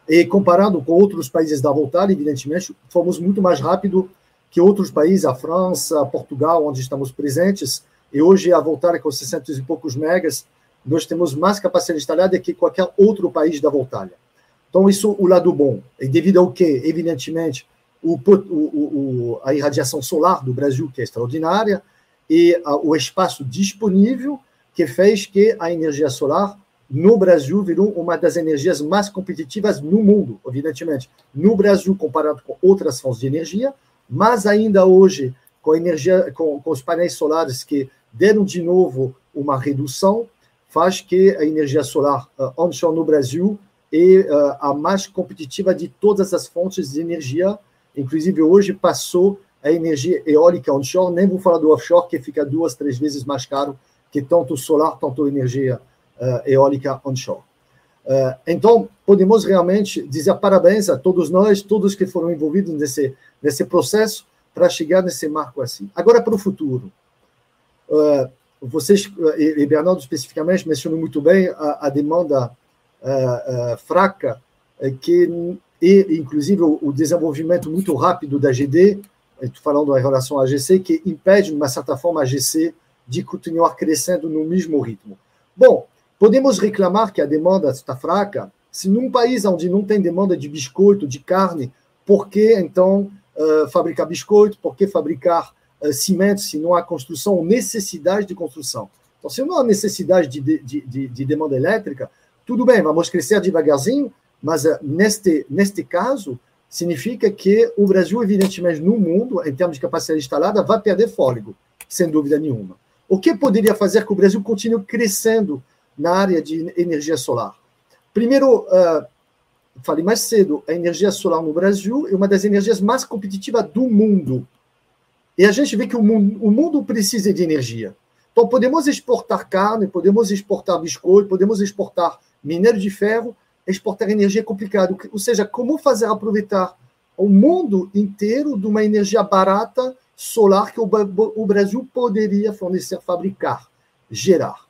E comparando com outros países da volta, evidentemente, fomos muito mais rápido que outros países, a França, Portugal, onde estamos presentes, e hoje a Voltalia com 600 e poucos megas, nós temos mais capacidade instalada que qualquer outro país da Voltalia. Então, isso o lado bom. E devido ao que, evidentemente, o, o, a irradiação solar do Brasil, que é extraordinária, e a, o espaço disponível, que fez que a energia solar no Brasil virou uma das energias mais competitivas no mundo, evidentemente. No Brasil, comparado com outras fontes de energia, mas ainda hoje, com, energia, com, com os painéis solares que deram de novo uma redução, faz que a energia solar uh, onshore no Brasil é uh, a mais competitiva de todas as fontes de energia. Inclusive, hoje passou a energia eólica onshore, nem vou falar do offshore, que fica duas, três vezes mais caro que tanto solar, tanto energia uh, eólica onshore. Uh, então, podemos realmente dizer parabéns a todos nós, todos que foram envolvidos nesse, nesse processo, para chegar nesse marco assim. Agora, para o futuro. Uh, vocês, e Bernardo especificamente, mencionou muito bem a, a demanda fraca, que, e inclusive o, desenvolvimento muito rápido da GD, estou falando em relação à GC, que impede, de uma certa forma, a GC de continuar crescendo no mesmo ritmo. Bom, podemos reclamar que a demanda está fraca. Se num país onde não tem demanda de biscoito, de carne, por que então uh, fabricar biscoito? Por que fabricar uh, cimento se não há construção ou necessidade de construção? Então, se não há necessidade de, de, de, de demanda elétrica, tudo bem, vamos crescer devagarzinho, mas uh, neste, neste caso, significa que o Brasil, evidentemente, no mundo, em termos de capacidade instalada, vai perder fôlego, sem dúvida nenhuma. O que poderia fazer que o Brasil continue crescendo na área de energia solar? Primeiro, uh, falei mais cedo, a energia solar no Brasil é uma das energias mais competitivas do mundo. E a gente vê que o mundo, o mundo precisa de energia. Então, podemos exportar carne, podemos exportar biscoito, podemos exportar minério de ferro, exportar energia é complicado. Ou seja, como fazer aproveitar o mundo inteiro de uma energia barata solar que o Brasil poderia fornecer, fabricar, gerar.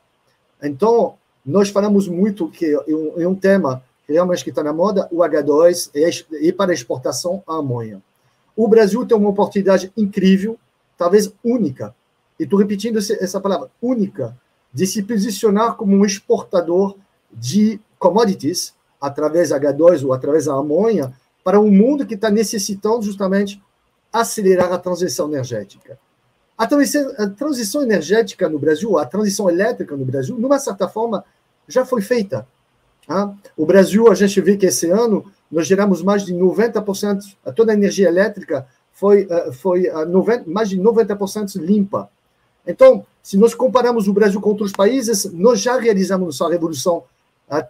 Então, nós falamos muito que é um, é tema realmente que está na moda, o H2 e, para exportação amanhã. O Brasil tem uma oportunidade incrível, talvez única, e estou repetindo essa palavra, única, de se posicionar como um exportador de commodities, através H2 ou através da amônia, para um mundo que está necessitando justamente acelerar a transição energética. A transição, a transição energética no Brasil, a transição elétrica no Brasil, numa certa forma, já foi feita. Tá? O Brasil, a gente vê que esse ano nós geramos mais de 90%, toda a energia elétrica foi, eh, foi 90, eh, mais de 90% limpa. Então, se nós comparamos o Brasil com outros países, nós já realizamos nossa revolução,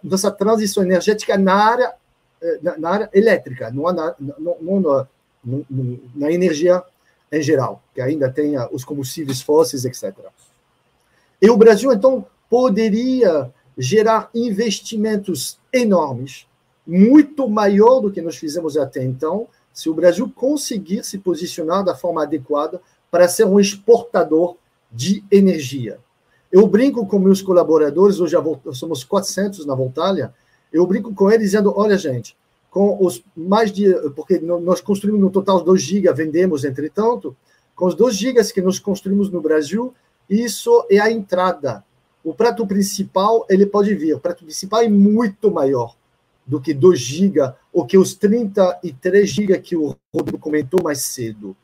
nossa transição energética na área, eh, na, na área elétrica, não, na, não, na energia em geral, que ainda tem os combustíveis fósseis, etc. E o Brasil, então, poderia gerar investimentos enormes, muito maior do que nós fizemos até então, se o Brasil conseguir se posicionar da forma adequada para ser um exportador de energia. Eu brinco com meus colaboradores, hoje somos 400 na Voltalia, eu brinco com eles dizendo, olha gente, com os mais de. Porque nós construímos no total 2 gigas, vendemos, entretanto, com os 2 gigas que nós construímos no Brasil, isso é a entrada. O prato principal, ele pode vir. O prato principal é muito maior do que 2 gigas, ou que os 33 gigas que o Rodrigo comentou mais cedo.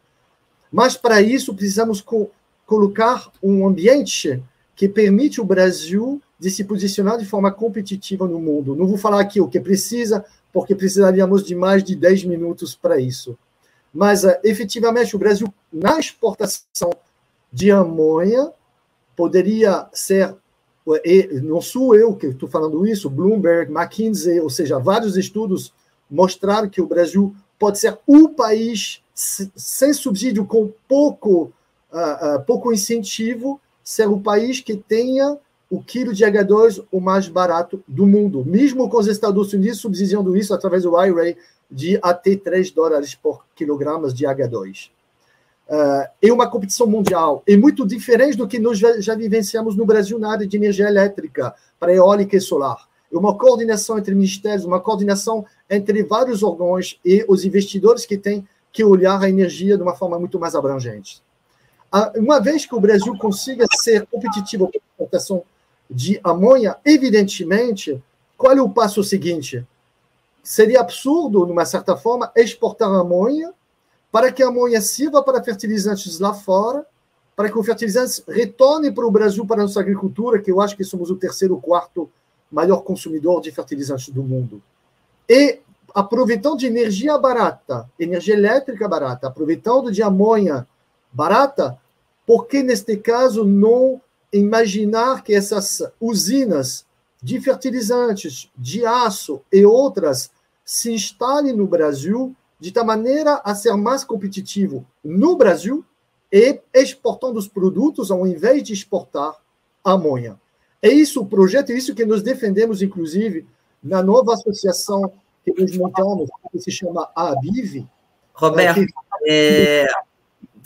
Mas, para isso, precisamos co colocar um ambiente que permite o Brasil de se posicionar de forma competitiva no mundo. Não vou falar aqui o que precisa, porque precisaríamos de mais de 10 minutos para isso. Mas, uh, efetivamente, o Brasil, na exportação de amônia, poderia ser, e não sou eu que estou falando isso, Bloomberg, McKinsey, ou seja, vários estudos mostraram que o Brasil pode ser o país sem subsídio, com pouco, uh, uh, pouco incentivo, ser o país que tenha o quilo de H2 o mais barato do mundo, mesmo com os Estados Unidos subsidiando isso através do IRA de até 3 dólares por quilograma de H2. Uh, é uma competição mundial, é muito diferente do que nós já, já vivenciamos no Brasil na área de energia elétrica, para eólica e solar. É uma coordenação entre ministérios, uma coordenação entre vários órgãos e os investidores que têm que olhar a energia de uma forma muito mais abrangente. Uma vez que o Brasil consiga ser competitivo com a exportação de amônia, evidentemente, qual é o passo seguinte? Seria absurdo, numa certa forma, exportar amônia para que a amônia sirva para fertilizantes lá fora, para que o fertilizante retorne para o Brasil, para a nossa agricultura, que eu acho que somos o terceiro ou quarto maior consumidor de fertilizantes do mundo. E aproveitando de energia barata, energia elétrica barata, aproveitando de amônia barata, por que neste caso não imaginar que essas usinas de fertilizantes, de aço e outras se instalem no Brasil de tal maneira a ser mais competitivo no Brasil e exportando os produtos ao invés de exportar amônia. É isso o projeto, é isso que nós defendemos, inclusive, na nova associação que nós montamos, que se chama ABIV. Roberto, é, é,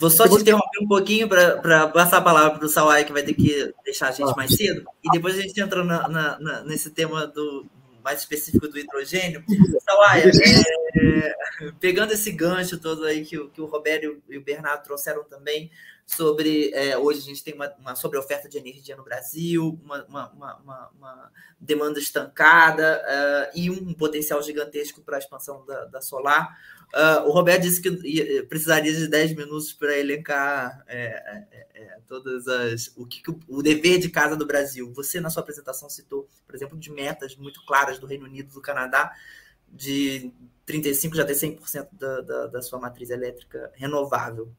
vou só te interromper um pouquinho para passar a palavra para o Sawai, que vai ter que deixar a gente mais cedo, e depois a gente entra na, na, na, nesse tema do, mais específico do hidrogênio. Sawai, é, pegando esse gancho todo aí que, que o Roberto e o Bernardo trouxeram também, sobre é, hoje a gente tem uma, uma sobre oferta de energia no Brasil, uma, uma, uma, uma demanda estancada uh, e um potencial gigantesco para a expansão da, da solar. Uh, o Roberto disse que precisaria de 10 minutos para elencar é, é, é, todas as o que, o dever de casa do Brasil. Você na sua apresentação citou, por exemplo, de metas muito claras do Reino Unido, do Canadá, de 35 já ter 100% da, da, da sua matriz elétrica renovável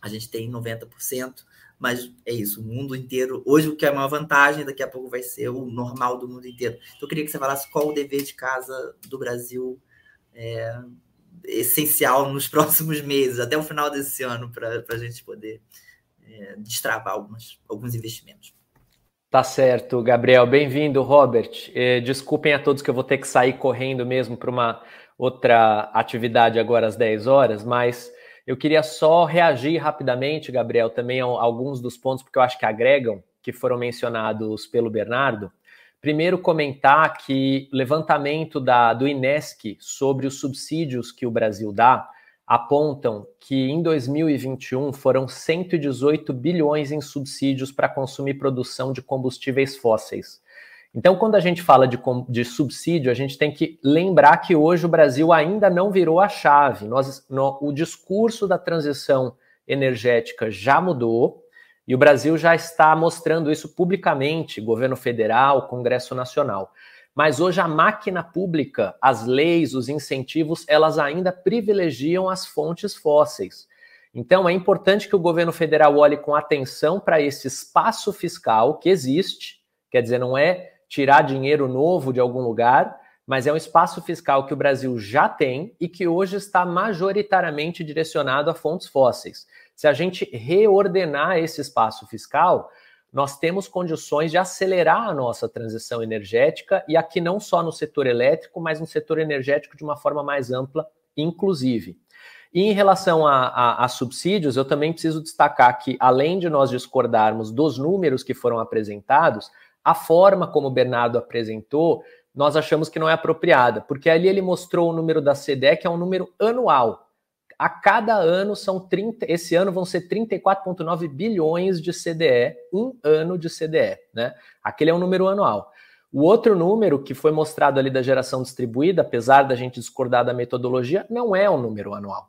a gente tem 90%, mas é isso, o mundo inteiro. Hoje o que é uma vantagem, daqui a pouco vai ser o normal do mundo inteiro. Então eu queria que você falasse qual o dever de casa do Brasil é, essencial nos próximos meses, até o final desse ano, para a gente poder é, destravar algumas, alguns investimentos. Tá certo, Gabriel. Bem-vindo, Robert. É, desculpem a todos que eu vou ter que sair correndo mesmo para uma outra atividade agora às 10 horas, mas eu queria só reagir rapidamente, Gabriel, também a alguns dos pontos, porque eu acho que agregam, que foram mencionados pelo Bernardo. Primeiro, comentar que levantamento da, do INESC sobre os subsídios que o Brasil dá apontam que em 2021 foram 118 bilhões em subsídios para consumir produção de combustíveis fósseis. Então, quando a gente fala de, de, subsídio, a gente tem que lembrar que hoje o Brasil ainda não virou a chave. Nós, no, o discurso da transição energética já mudou e o Brasil já está mostrando isso publicamente, governo federal, Congresso Nacional. Mas hoje a máquina pública, as leis, os incentivos, elas ainda privilegiam as fontes fósseis. Então é importante que o governo federal olhe com atenção para esse espaço fiscal que existe, quer dizer, não é tirar dinheiro novo de algum lugar, mas é um espaço fiscal que o Brasil já tem e que hoje está majoritariamente direcionado a fontes fósseis. Se a gente reordenar esse espaço fiscal, nós temos condições de acelerar a nossa transição energética e aqui não só no setor elétrico, mas no setor energético de uma forma mais ampla, inclusive. E em relação a, a, a, subsídios, eu também preciso destacar que, além de nós discordarmos dos números que foram apresentados, a forma como o Bernardo apresentou, nós achamos que não é apropriada, porque ali ele mostrou o número da CDE, que é um número anual. A cada ano são 30, esse ano vão ser 34,9 bilhões de CDE, um ano de CDE, né? Aquele é um número anual. O outro número que foi mostrado ali da geração distribuída, apesar da gente discordar da metodologia, não é um número anual.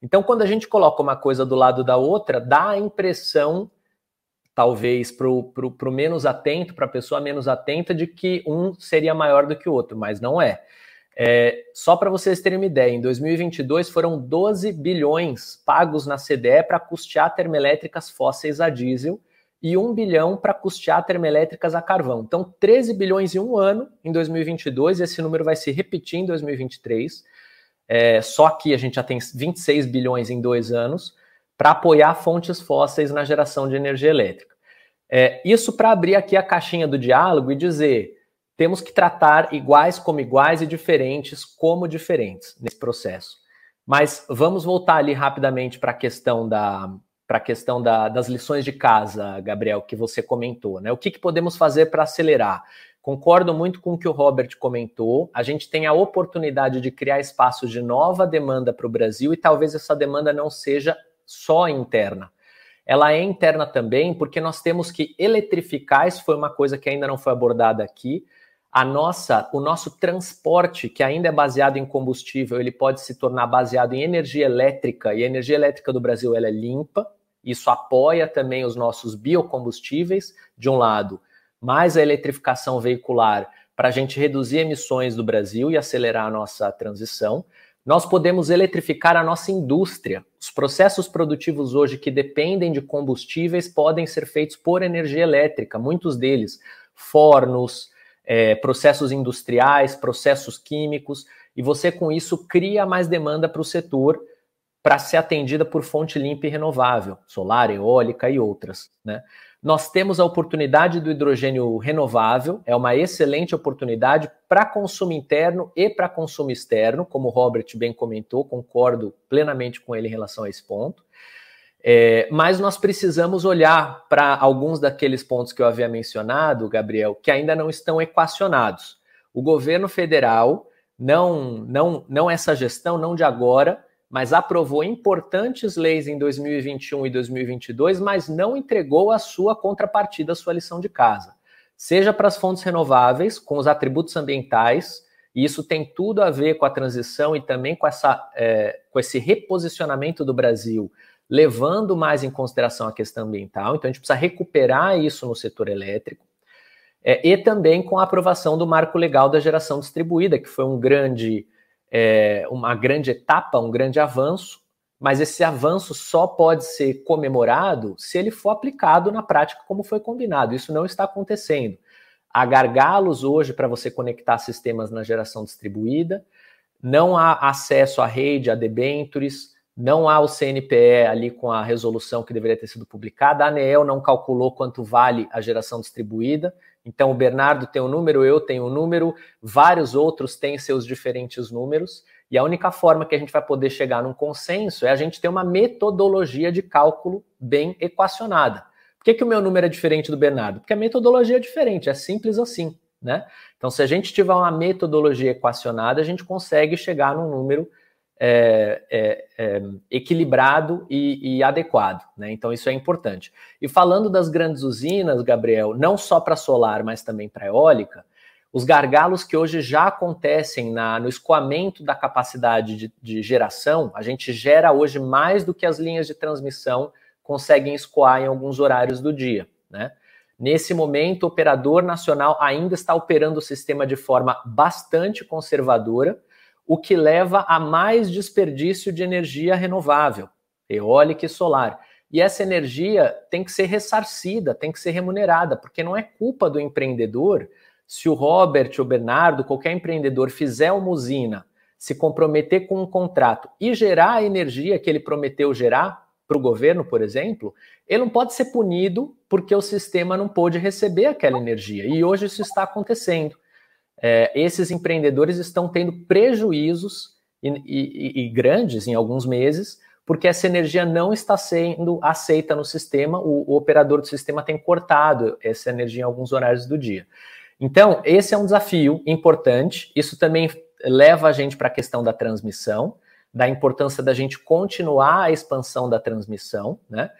Então, quando a gente coloca uma coisa do lado da outra, dá a impressão talvez para o menos atento, para a pessoa menos atenta, de que um seria maior do que o outro, mas não é. é só para vocês terem uma ideia, em 2022 foram 12 bilhões pagos na CDE para custear termoelétricas fósseis a diesel e 1 bilhão para custear termoelétricas a carvão. Então, 13 bilhões em um ano em 2022, esse número vai se repetir em 2023. É, só que a gente já tem 26 bilhões em dois anos para apoiar fontes fósseis na geração de energia elétrica. É, isso para abrir aqui a caixinha do diálogo e dizer temos que tratar iguais como iguais e diferentes como diferentes nesse processo. Mas vamos voltar ali rapidamente para a questão da para a questão da, das lições de casa, Gabriel, que você comentou, né? O que, que podemos fazer para acelerar? Concordo muito com o que o Robert comentou. A gente tem a oportunidade de criar espaços de nova demanda para o Brasil e talvez essa demanda não seja só interna. ela é interna também porque nós temos que eletrificar, isso foi uma coisa que ainda não foi abordada aqui, a nossa, o nosso transporte, que ainda é baseado em combustível, ele pode se tornar baseado em energia elétrica, e a energia elétrica do Brasil ela é limpa, isso apoia também os nossos biocombustíveis, de um lado, mais a eletrificação veicular para a gente reduzir emissões do Brasil e acelerar a nossa transição. Nós podemos eletrificar a nossa indústria. Os processos produtivos hoje que dependem de combustíveis podem ser feitos por energia elétrica, muitos deles fornos, é, processos industriais, processos químicos, e você com isso cria mais demanda para o setor para ser atendida por fonte limpa e renovável, solar, eólica e outras. Né? Nós temos a oportunidade do hidrogênio renovável, é uma excelente oportunidade para consumo interno e para consumo externo, como o Robert bem comentou, concordo plenamente com ele em relação a esse ponto. É, mas nós precisamos olhar para alguns daqueles pontos que eu havia mencionado, Gabriel, que ainda não estão equacionados. O governo federal, não, não, não essa gestão, não de agora, mas aprovou importantes leis em 2021 e 2022, mas não entregou a sua contrapartida, a sua lição de casa. Seja para as fontes renováveis, com os atributos ambientais, e isso tem tudo a ver com a transição e também com, essa, é, com esse reposicionamento do Brasil levando mais em consideração a questão ambiental. Então, a gente precisa recuperar isso no setor elétrico. É, e também com a aprovação do marco legal da geração distribuída, que foi um grande, é, uma grande etapa, um grande avanço, mas esse avanço só pode ser comemorado se ele for aplicado na prática como foi combinado. Isso não está acontecendo. Há gargalos hoje para você conectar sistemas na geração distribuída, não há acesso à rede, a debentures, não há o CNPE ali com a resolução que deveria ter sido publicada, a ANEEL não calculou quanto vale a geração distribuída, então o Bernardo tem um número, eu tenho um número, vários outros têm seus diferentes números, e a única forma que a gente vai poder chegar num consenso é a gente ter uma metodologia de cálculo bem equacionada. Por que, que o meu número é diferente do Bernardo? Porque a metodologia é diferente, é simples assim. Né? Então, se a gente tiver uma metodologia equacionada, a gente consegue chegar num número é, é, é, equilibrado e, e adequado. Né? Então, isso é importante. E falando das grandes usinas, Gabriel, não só para solar, mas também para eólica, os gargalos que hoje já acontecem na, no escoamento da capacidade de, de, geração, a gente gera hoje mais do que as linhas de transmissão conseguem escoar em alguns horários do dia. Né? Nesse momento, o operador nacional ainda está operando o sistema de forma bastante conservadora, o que leva a mais desperdício de energia renovável, eólica e solar. E essa energia tem que ser ressarcida, tem que ser remunerada, porque não é culpa do empreendedor se o Robert, o Bernardo, qualquer empreendedor fizer uma usina, se comprometer com um contrato e gerar a energia que ele prometeu gerar para o governo, por exemplo, ele não pode ser punido porque o sistema não pôde receber aquela energia. E hoje isso está acontecendo é, esses empreendedores estão tendo prejuízos e, e, e, grandes em alguns meses, porque essa energia não está sendo aceita no sistema, o, o, operador do sistema tem cortado essa energia em alguns horários do dia. Então, esse é um desafio importante, isso também leva a gente para a questão da transmissão, da importância da gente continuar a expansão da transmissão, né?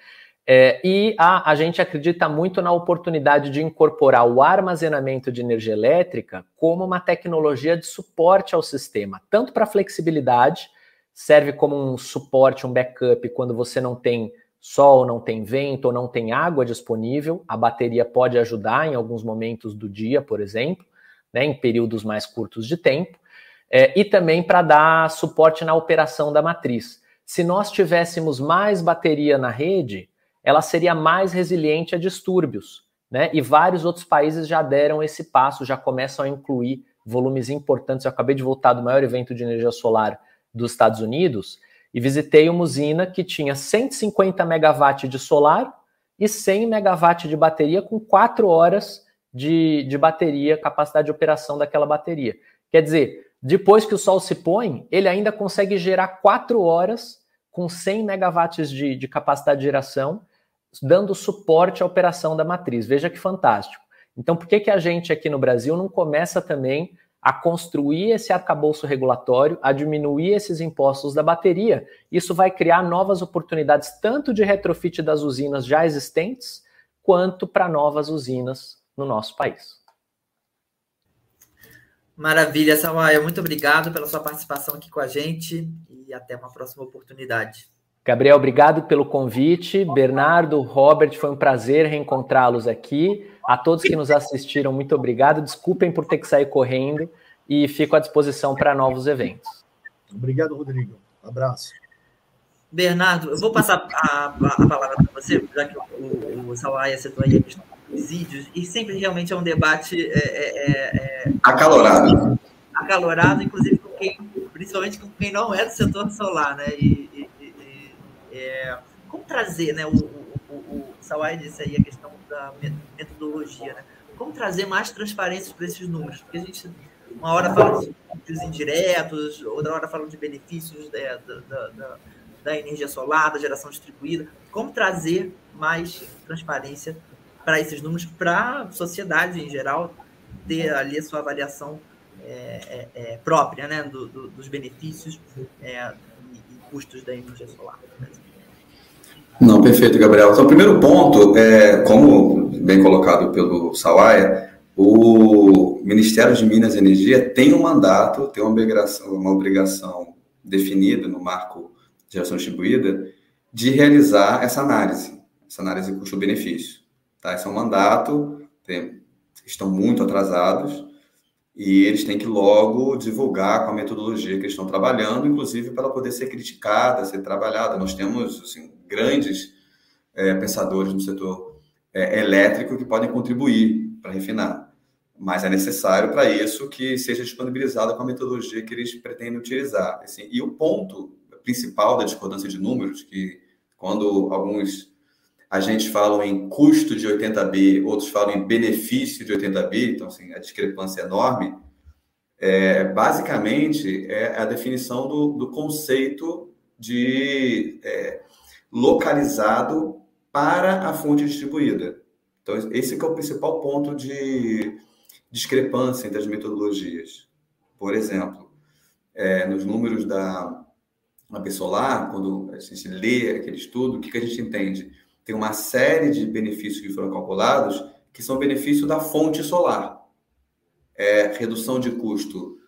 É, e a, a gente acredita muito na oportunidade de incorporar o armazenamento de energia elétrica como uma tecnologia de suporte ao sistema, tanto para flexibilidade, serve como um suporte, um backup quando você não tem sol, não tem vento ou não tem água disponível. A bateria pode ajudar em alguns momentos do dia, por exemplo, né, em períodos mais curtos de tempo, é, e também para dar suporte na operação da matriz. Se nós tivéssemos mais bateria na rede, ela seria mais resiliente a distúrbios. Né? E vários outros países já deram esse passo, já começam a incluir volumes importantes. Eu acabei de voltar do maior evento de energia solar dos Estados Unidos e visitei uma usina que tinha 150 megawatts de solar e 100 megawatts de bateria com 4 horas de, de bateria, capacidade de operação daquela bateria. Quer dizer, depois que o sol se põe, ele ainda consegue gerar 4 horas com 100 megawatts de, de capacidade de geração dando suporte à operação da matriz. Veja que fantástico. Então, por que, que a gente aqui no Brasil não começa também a construir esse arcabouço regulatório, a diminuir esses impostos da bateria. Isso vai criar novas oportunidades, tanto de retrofit das usinas já existentes, quanto para novas usinas no nosso país. Maravilha, Samuel. Muito obrigado pela sua participação aqui com a gente e até uma próxima oportunidade. Gabriel, obrigado pelo convite. Bernardo, Robert, foi um prazer reencontrá-los aqui. A todos que nos assistiram, muito obrigado. Desculpem por ter que sair correndo e fico à disposição para novos eventos. Obrigado, Rodrigo. Abraço. Bernardo, eu vou passar a, a, a palavra para você, já que o, o, o Sawaia citou aí a questão dos vídeos, e sempre realmente é um debate é, é, é, é acalorado. Acalorado, inclusive com quem, principalmente com quem não é do setor solar, né? E é, como trazer, né? O, o, o, o disse aí a questão da metodologia, né? Como trazer mais transparência para esses números? Porque a gente, uma hora fala de indiretos, outra hora fala de benefícios da, da, da, da energia solar, da geração distribuída. Como trazer mais transparência para esses números, para a sociedade em geral ter ali a sua avaliação é, é, é própria né, do, do, dos benefícios é, e, e, custos da energia solar. Não, perfeito, Gabriel. Então, o primeiro ponto, é, como bem colocado pelo Sawaia, o Ministério de Minas e Energia tem um mandato, tem uma obrigação, uma obrigação definida no marco de geração distribuída de realizar essa análise, essa análise custo-benefício. Tá? Esse é um mandato, tem, estão muito atrasados, e eles têm que logo divulgar com a metodologia que eles estão trabalhando, inclusive para poder ser criticada, ser trabalhada. Nós temos assim, grandes é, pensadores no setor é, elétrico que podem contribuir para refinar, mas é necessário para isso que seja disponibilizada com a metodologia que eles pretendem utilizar. Assim, e o ponto principal da discordância de números, que quando alguns agentes falam em custo de 80B, outros falam em benefício de 80B, então assim, a discrepância é enorme, é, basicamente é a definição do, do conceito de é, localizado para a fonte distribuída. Então, esse é o principal ponto de discrepância entre as metodologias. Por exemplo, é, nos números da AB Solar, quando a gente lê aquele estudo, o que, que a gente entende? tem uma série de benefícios que foram calculados que são benefícios da fonte solar. É, redução de custo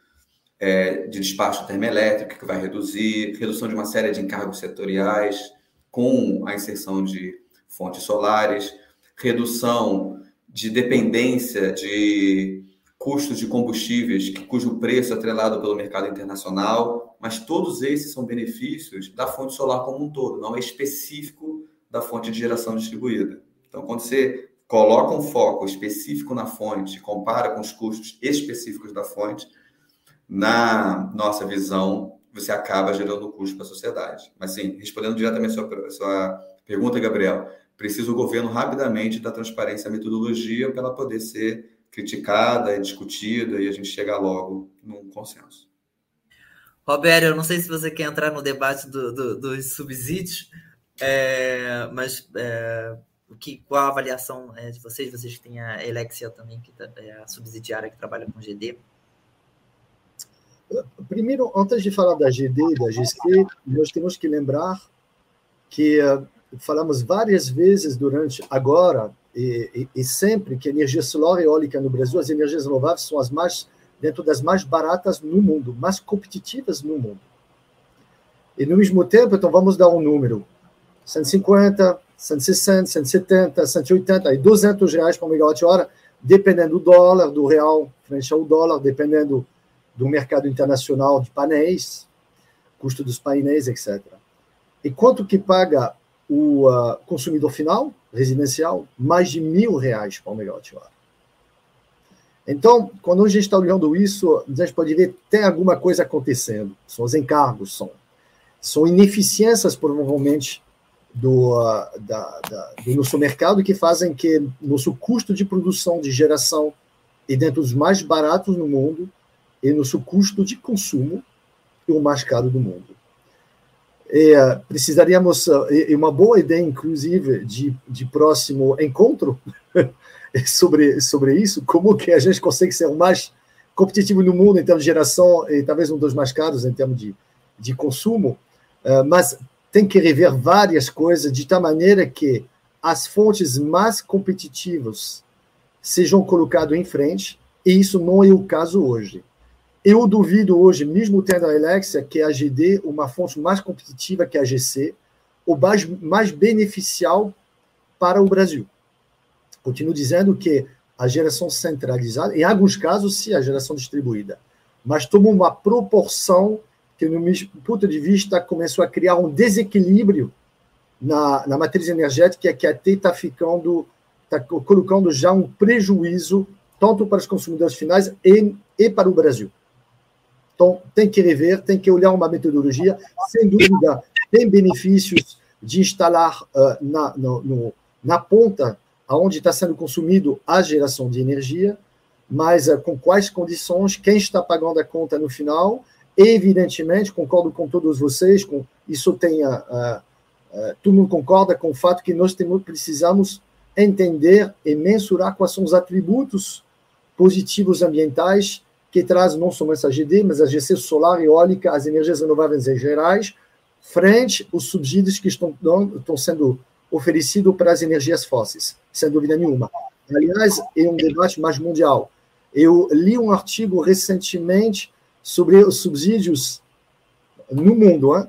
é, de despacho termoelétrico, que vai reduzir, redução de uma série de encargos setoriais com a inserção de fontes solares, redução de dependência de custos de combustíveis, cujo preço é atrelado pelo mercado internacional, mas todos esses são benefícios da fonte solar como um todo, não é específico da fonte de geração distribuída. Então, quando você coloca um foco específico na fonte, compara com os custos específicos da fonte, na nossa visão, você acaba gerando custo para a sociedade. Mas, sim, respondendo diretamente a sua, a sua pergunta, Gabriel, precisa o governo rapidamente da transparência e metodologia para ela poder ser criticada e discutida e a gente chegar logo num consenso. Roberto, eu não sei se você quer entrar no debate do, do, dos subsídios, é, mas é, que, qual a avaliação é, de vocês? Vocês que têm a Elexia também, que tá, é a subsidiária que trabalha com GD. Primeiro, antes de falar da GD e da GC, nós temos que lembrar que uh, falamos várias vezes durante agora e, e, e, sempre que energia solar e eólica no Brasil, as energias renováveis são as mais dentro das mais baratas no mundo, mais competitivas no mundo. E no mesmo tempo, então vamos dar um número. 150, 160, 170, 180 e 200 reais por megawatt-hora, dependendo do dólar, do real frente ao dólar, dependendo do mercado internacional de painéis, custo dos painéis, etc. E quanto que paga o uh, consumidor final, residencial? Mais de mil reais por megawatt-hora. Então, quando a gente está olhando isso, a gente pode ver tem alguma coisa acontecendo. São os encargos, são, são ineficiências, provavelmente, do, da, da, do nosso mercado que fazem que nosso custo de produção, de geração, é dentro dos mais baratos no mundo, e nosso custo de consumo é o mais caro do mundo. E, uh, precisaríamos, e uma boa ideia, inclusive, de, de próximo encontro sobre, sobre isso, como que a gente consegue ser mais competitivo no mundo em termos de geração e talvez um dos mais caros em termos de, de consumo, uh, mas tem que rever várias coisas de tal maneira que as fontes mais competitivas sejam colocadas em frente, e isso não é o caso hoje. Eu duvido hoje, mesmo tendo a Alexia, que a GD uma fonte mais competitiva que a GC, ou mais, mais beneficial para o Brasil. Continuo dizendo que a geração centralizada, em alguns casos, sim, a geração distribuída, mas toma uma proporção que, no meu ponto de vista, começou a criar um desequilíbrio na, na matriz energética que até está ficando, está colocando já um prejuízo tanto para os consumidores finais e, e para o Brasil. Então, tem que rever, tem que olhar uma metodologia. Sem dúvida, tem benefícios de instalar uh, na, no, no, na ponta onde está sendo consumido a geração de energia, mas uh, com quais condições, quem está pagando a conta no final. Evidentemente, concordo com todos vocês, com isso tem a, todo mundo concorda com o fato que nós temos, precisamos entender e mensurar quais são os atributos positivos ambientais que traz não somente a GD, mas a GC solar, eólica, as energias renováveis em gerais, frente aos subsídios que estão, estão sendo oferecidos para as energias fósseis, sem dúvida nenhuma. Aliás, é um debate mais mundial. Eu li um artigo recentemente sobre os subsídios no mundo hein,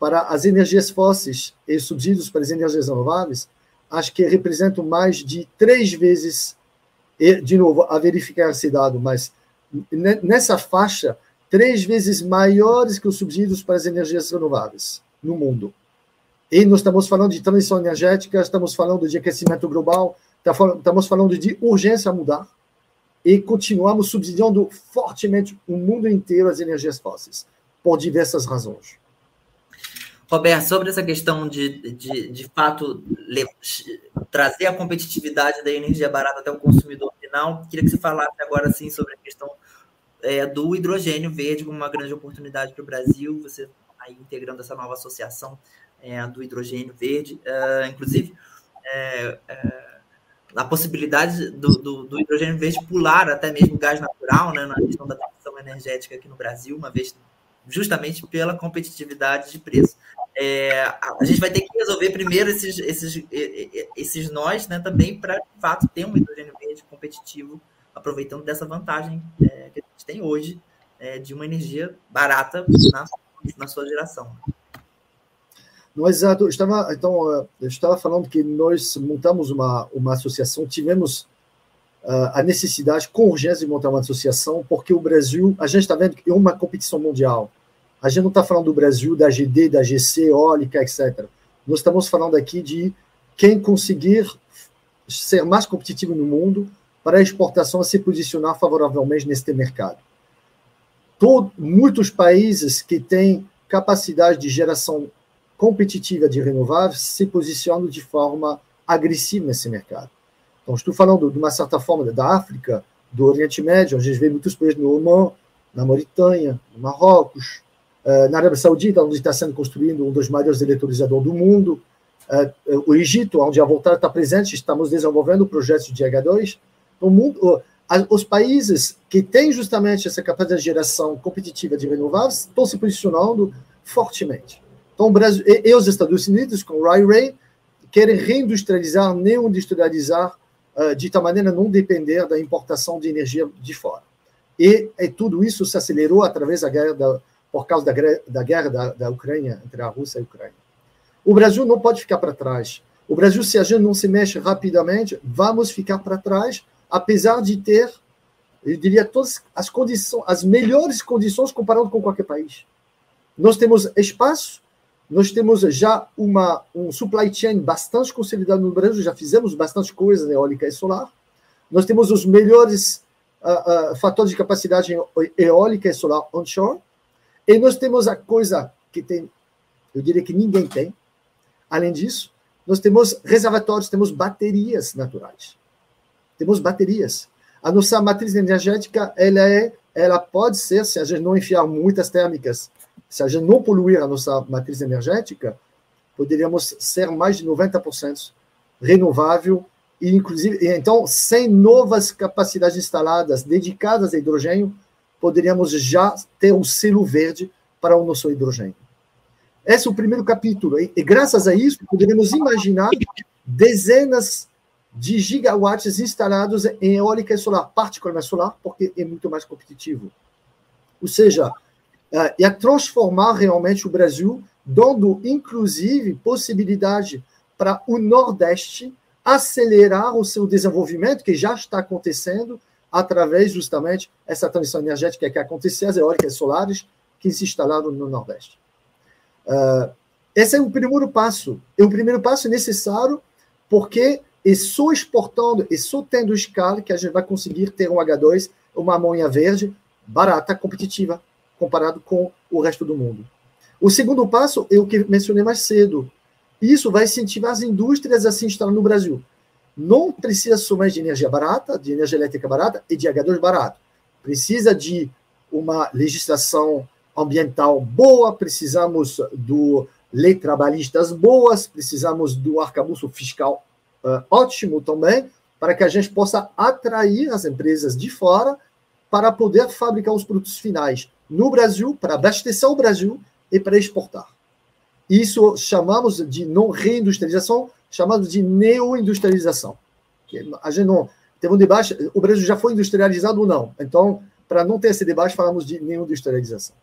para as energias fósseis e subsídios para as energias renováveis, acho que representam mais de três vezes, e, de novo, a verificar esse dado, mas nessa faixa três vezes maiores que os subsídios para as energias renováveis no mundo. E nós estamos falando de transição energética, estamos falando de aquecimento global, tá estamos falando de urgência a mudar e continuamos subsidiando fortemente o mundo inteiro as energias fósseis, por diversas razões. Roberto, sobre essa questão de, de, de fato, trazer a competitividade da energia barata até o consumidor final, queria que você falasse agora assim sobre a questão é, do hidrogênio verde como uma grande oportunidade para o Brasil, você aí integrando essa nova associação é, do hidrogênio verde, é, inclusive é, é, a possibilidade do, do, do, hidrogênio verde pular até mesmo gás natural né, na questão da transição energética aqui no Brasil, uma vez justamente pela competitividade de preço. É, a gente vai ter que resolver primeiro esses, esses, esses nós, né, também para de fato ter um hidrogênio verde competitivo, aproveitando dessa vantagem é, que a gente tem hoje é, de uma energia barata na, na sua geração. Exato, eu estava, então, eu estava falando que nós montamos uma, uma associação, tivemos uh, a necessidade, com urgência, de montar uma associação, porque o Brasil, a gente está vendo que é uma competição mundial. A gente não está falando do Brasil, da GD, da GC, eólica, etc. Nós estamos falando aqui de quem conseguir ser mais competitivo no mundo para a exportação se posicionar favoravelmente neste mercado. Todo, muitos países que têm capacidade de geração competitiva de renováveis se posicionam de forma agressiva nesse mercado. Então, estou falando de uma certa forma da África, do Oriente Médio, a gente vê muitos países no Oman, na Mauritânia, no Marrocos, na Arábia Saudita, onde está sendo construído um dos maiores eletrorizadores do mundo, eh, o Egito, onde a Voltaire está presente, estamos desenvolvendo projetos de H2. O mundo, os países que têm justamente essa capacidade de geração competitiva de renováveis estão se posicionando fortemente. Então, o Brasil e, os Estados Unidos, com o Ray, querem reindustrializar, neoindustrializar, de tal maneira não depender da importação de energia de fora. E, e tudo isso se acelerou através da guerra da, por causa da, da guerra da, da Ucrânia, entre a Rússia e a Ucrânia. O Brasil não pode ficar para trás. O Brasil, se a gente não se mexe rapidamente, vamos ficar para trás, apesar de ter, eu diria, todas as condições, as melhores condições comparado com qualquer país. Nós temos espaço, nós temos já uma, um supply chain bastante consolidado no Brasil, já fizemos bastante coisa na eólica e solar. Nós temos os melhores uh, uh, fatores de capacidade eólica e solar onshore. E nós temos a coisa que tem, eu diria que ninguém tem. Além disso, nós temos reservatórios, temos baterias naturais. Temos baterias. A nossa matriz energética, ela é, ela pode ser, se a gente não enfiar muitas térmicas, se a gente não poluir a nossa matriz energética, poderíamos ser mais de 90% renovável e inclusive, então, sem novas capacidades instaladas dedicadas a hidrogênio, poderíamos já ter um selo verde para o nosso hidrogênio. Esse é o primeiro capítulo. E, graças a isso, poderíamos imaginar dezenas de gigawatts instalados em eólica e solar, particularmente solar, porque é muito mais competitivo. Ou seja, é a transformar realmente o Brasil, dando inclusive possibilidade para o Nordeste acelerar o seu desenvolvimento, que já está acontecendo, através justamente essa transição energética que aconteceu, as eólicas solares que se instalaram no Nordeste. Uh, esse é o primeiro passo. É o primeiro passo necessário porque é só exportando, é só tendo escala que a gente vai conseguir ter um H2, uma amônia verde, barata, competitiva, comparado com o resto do mundo. O segundo passo é o que mencionei mais cedo. Isso vai incentivar as indústrias a se instalar no Brasil. Não precisa mais de energia barata, de energia elétrica barata e de H2 barato. Precisa de uma legislação ambiental boa, precisamos do lei trabalhistas boas, precisamos do arcabouço fiscal uh, ótimo também, para que a gente possa atrair as empresas de fora para poder fabricar os produtos finais no Brasil, para abastecer o Brasil e para exportar. Isso chamamos de não reindustrialização, chamamos de neoindustrialização. A gente não teve um debate, o Brasil já foi industrializado ou não. Então, para não ter esse debate, falamos de neoindustrialização.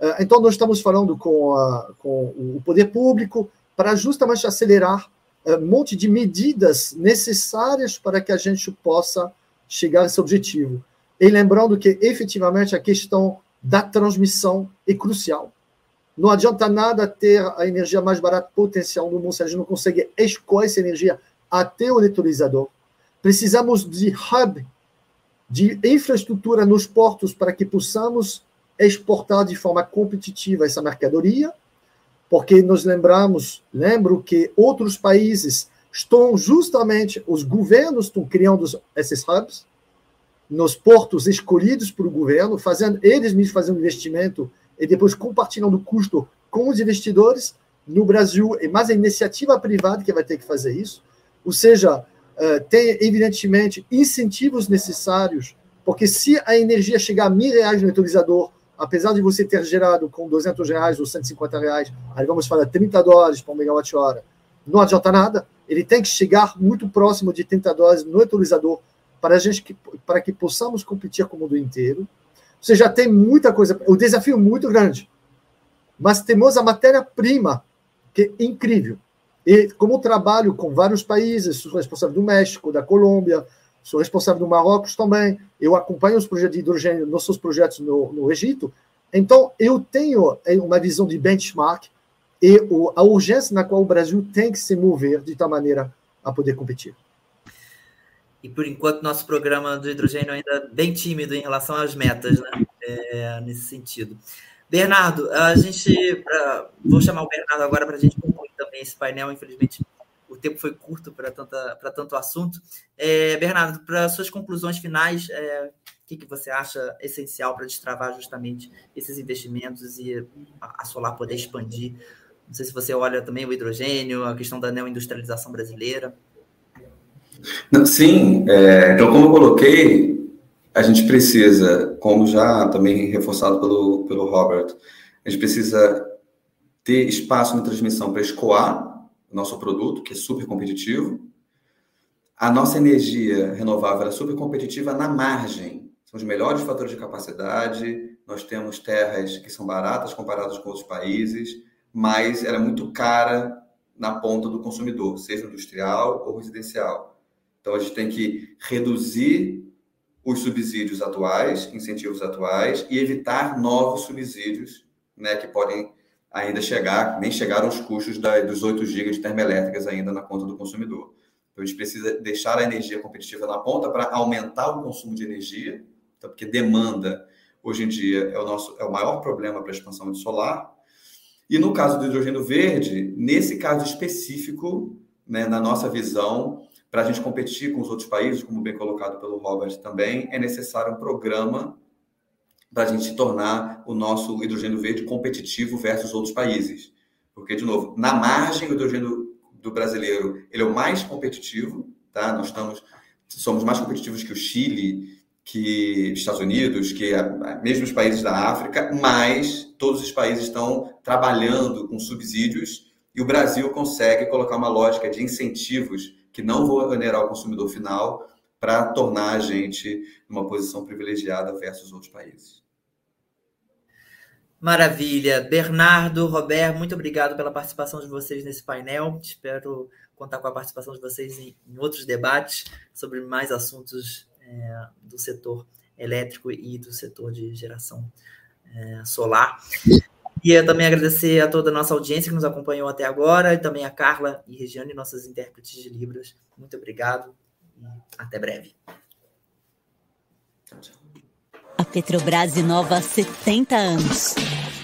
Ah, então, nós estamos falando com, a, com o poder público para justamente acelerar um ah, monte de medidas necessárias para que a gente possa chegar a esse objetivo. E lembrando que, efetivamente, a questão da transmissão é crucial. Não adianta nada ter a energia mais barata potencial no mundo se a gente não consegue escoar essa energia até o eletrolizador. Precisamos de hub, de infraestrutura nos portos para que possamos exportar de forma competitiva essa mercadoria, porque nós lembramos, lembro que outros países estão justamente, os governos estão criando esses hubs, nos portos escolhidos pelo governo, fazendo eles mesmos fazendo investimento e depois compartilhando o custo com os investidores. No Brasil, é mais a iniciativa privada que vai ter que fazer isso. Ou seja, eh, tem, evidentemente, incentivos necessários, porque se a energia chegar a mil reais no utilizador apesar de você ter gerado com 200 reais ou 150 reais, aí vamos falar 30 dólares por megawatt-hora, não adianta nada. Ele tem que chegar muito próximo de 30 dólares no utilizador para, gente, para que possamos competir com o mundo inteiro. Você já tem muita coisa, o desafio é muito grande, mas temos a matéria-prima, que é incrível. E como trabalho com vários países, sou responsável do México, da Colômbia, sou responsável do Marrocos também, eu acompanho os projetos de hidrogênio, nossos projetos no, no Egito, então eu tenho é, uma visão de benchmark e a urgência na qual o Brasil tem que se mover de tal maneira a poder competir. E por enquanto nosso programa do hidrogênio ainda bem tímido em relação às metas, né? É, nesse sentido. Bernardo, a gente, pra, vou chamar o Bernardo agora para a gente concluir também esse painel. Infelizmente, o tempo foi curto para tanto assunto. É, Bernardo, para suas conclusões finais, é, o que, que você acha essencial para destravar justamente esses investimentos e a, a Solar poder expandir? Não sei se você olha também o hidrogênio, a questão da neoindustrialização brasileira. Sim, é, então como eu coloquei, a gente precisa, como já também reforçado pelo, pelo Robert, a gente precisa ter espaço na transmissão para escoar nosso produto, que é super competitivo. A nossa energia renovável é super competitiva na margem. São os melhores fatores de capacidade. Nós temos terras que são baratas comparadas com outros países, mas ela é muito cara na ponta do consumidor, seja industrial ou residencial. Então a gente tem que reduzir os subsídios atuais, incentivos atuais, e evitar novos subsídios né, que podem ainda chegar, nem chegaram os custos da, dos 8 GB de termoelétricas ainda na conta do consumidor. Então, a gente precisa deixar a energia competitiva na ponta para aumentar o consumo de energia, então, porque demanda, hoje em dia, é o, nosso, é o maior problema para a expansão de solar. E no caso do hidrogênio verde, nesse caso específico, né, na nossa visão, para a gente competir com os outros países, como bem colocado pelo Robert também, é necessário um programa para a gente tornar o nosso hidrogênio verde competitivo versus outros países. Porque, de novo, na margem, o hidrogênio do brasileiro ele é o mais competitivo, tá? Nós estamos, somos mais competitivos que o Chile, que Estados Unidos, que mesmo os países da África, mas todos os países estão trabalhando com subsídios e o Brasil consegue colocar uma lógica de incentivos que não vão onerar o consumidor final para tornar a gente numa posição privilegiada versus outros países. Maravilha. Bernardo, Roberto, muito obrigado pela participação de vocês nesse painel. Espero contar com a participação de vocês em, em outros debates sobre mais assuntos é, do setor elétrico e do setor de geração é, solar. E eu também agradecer a toda a nossa audiência que nos acompanhou até agora, e também a Carla e Regiane, nossas intérpretes de Libras. Muito obrigado e até breve. A Petrobras inova há 70 anos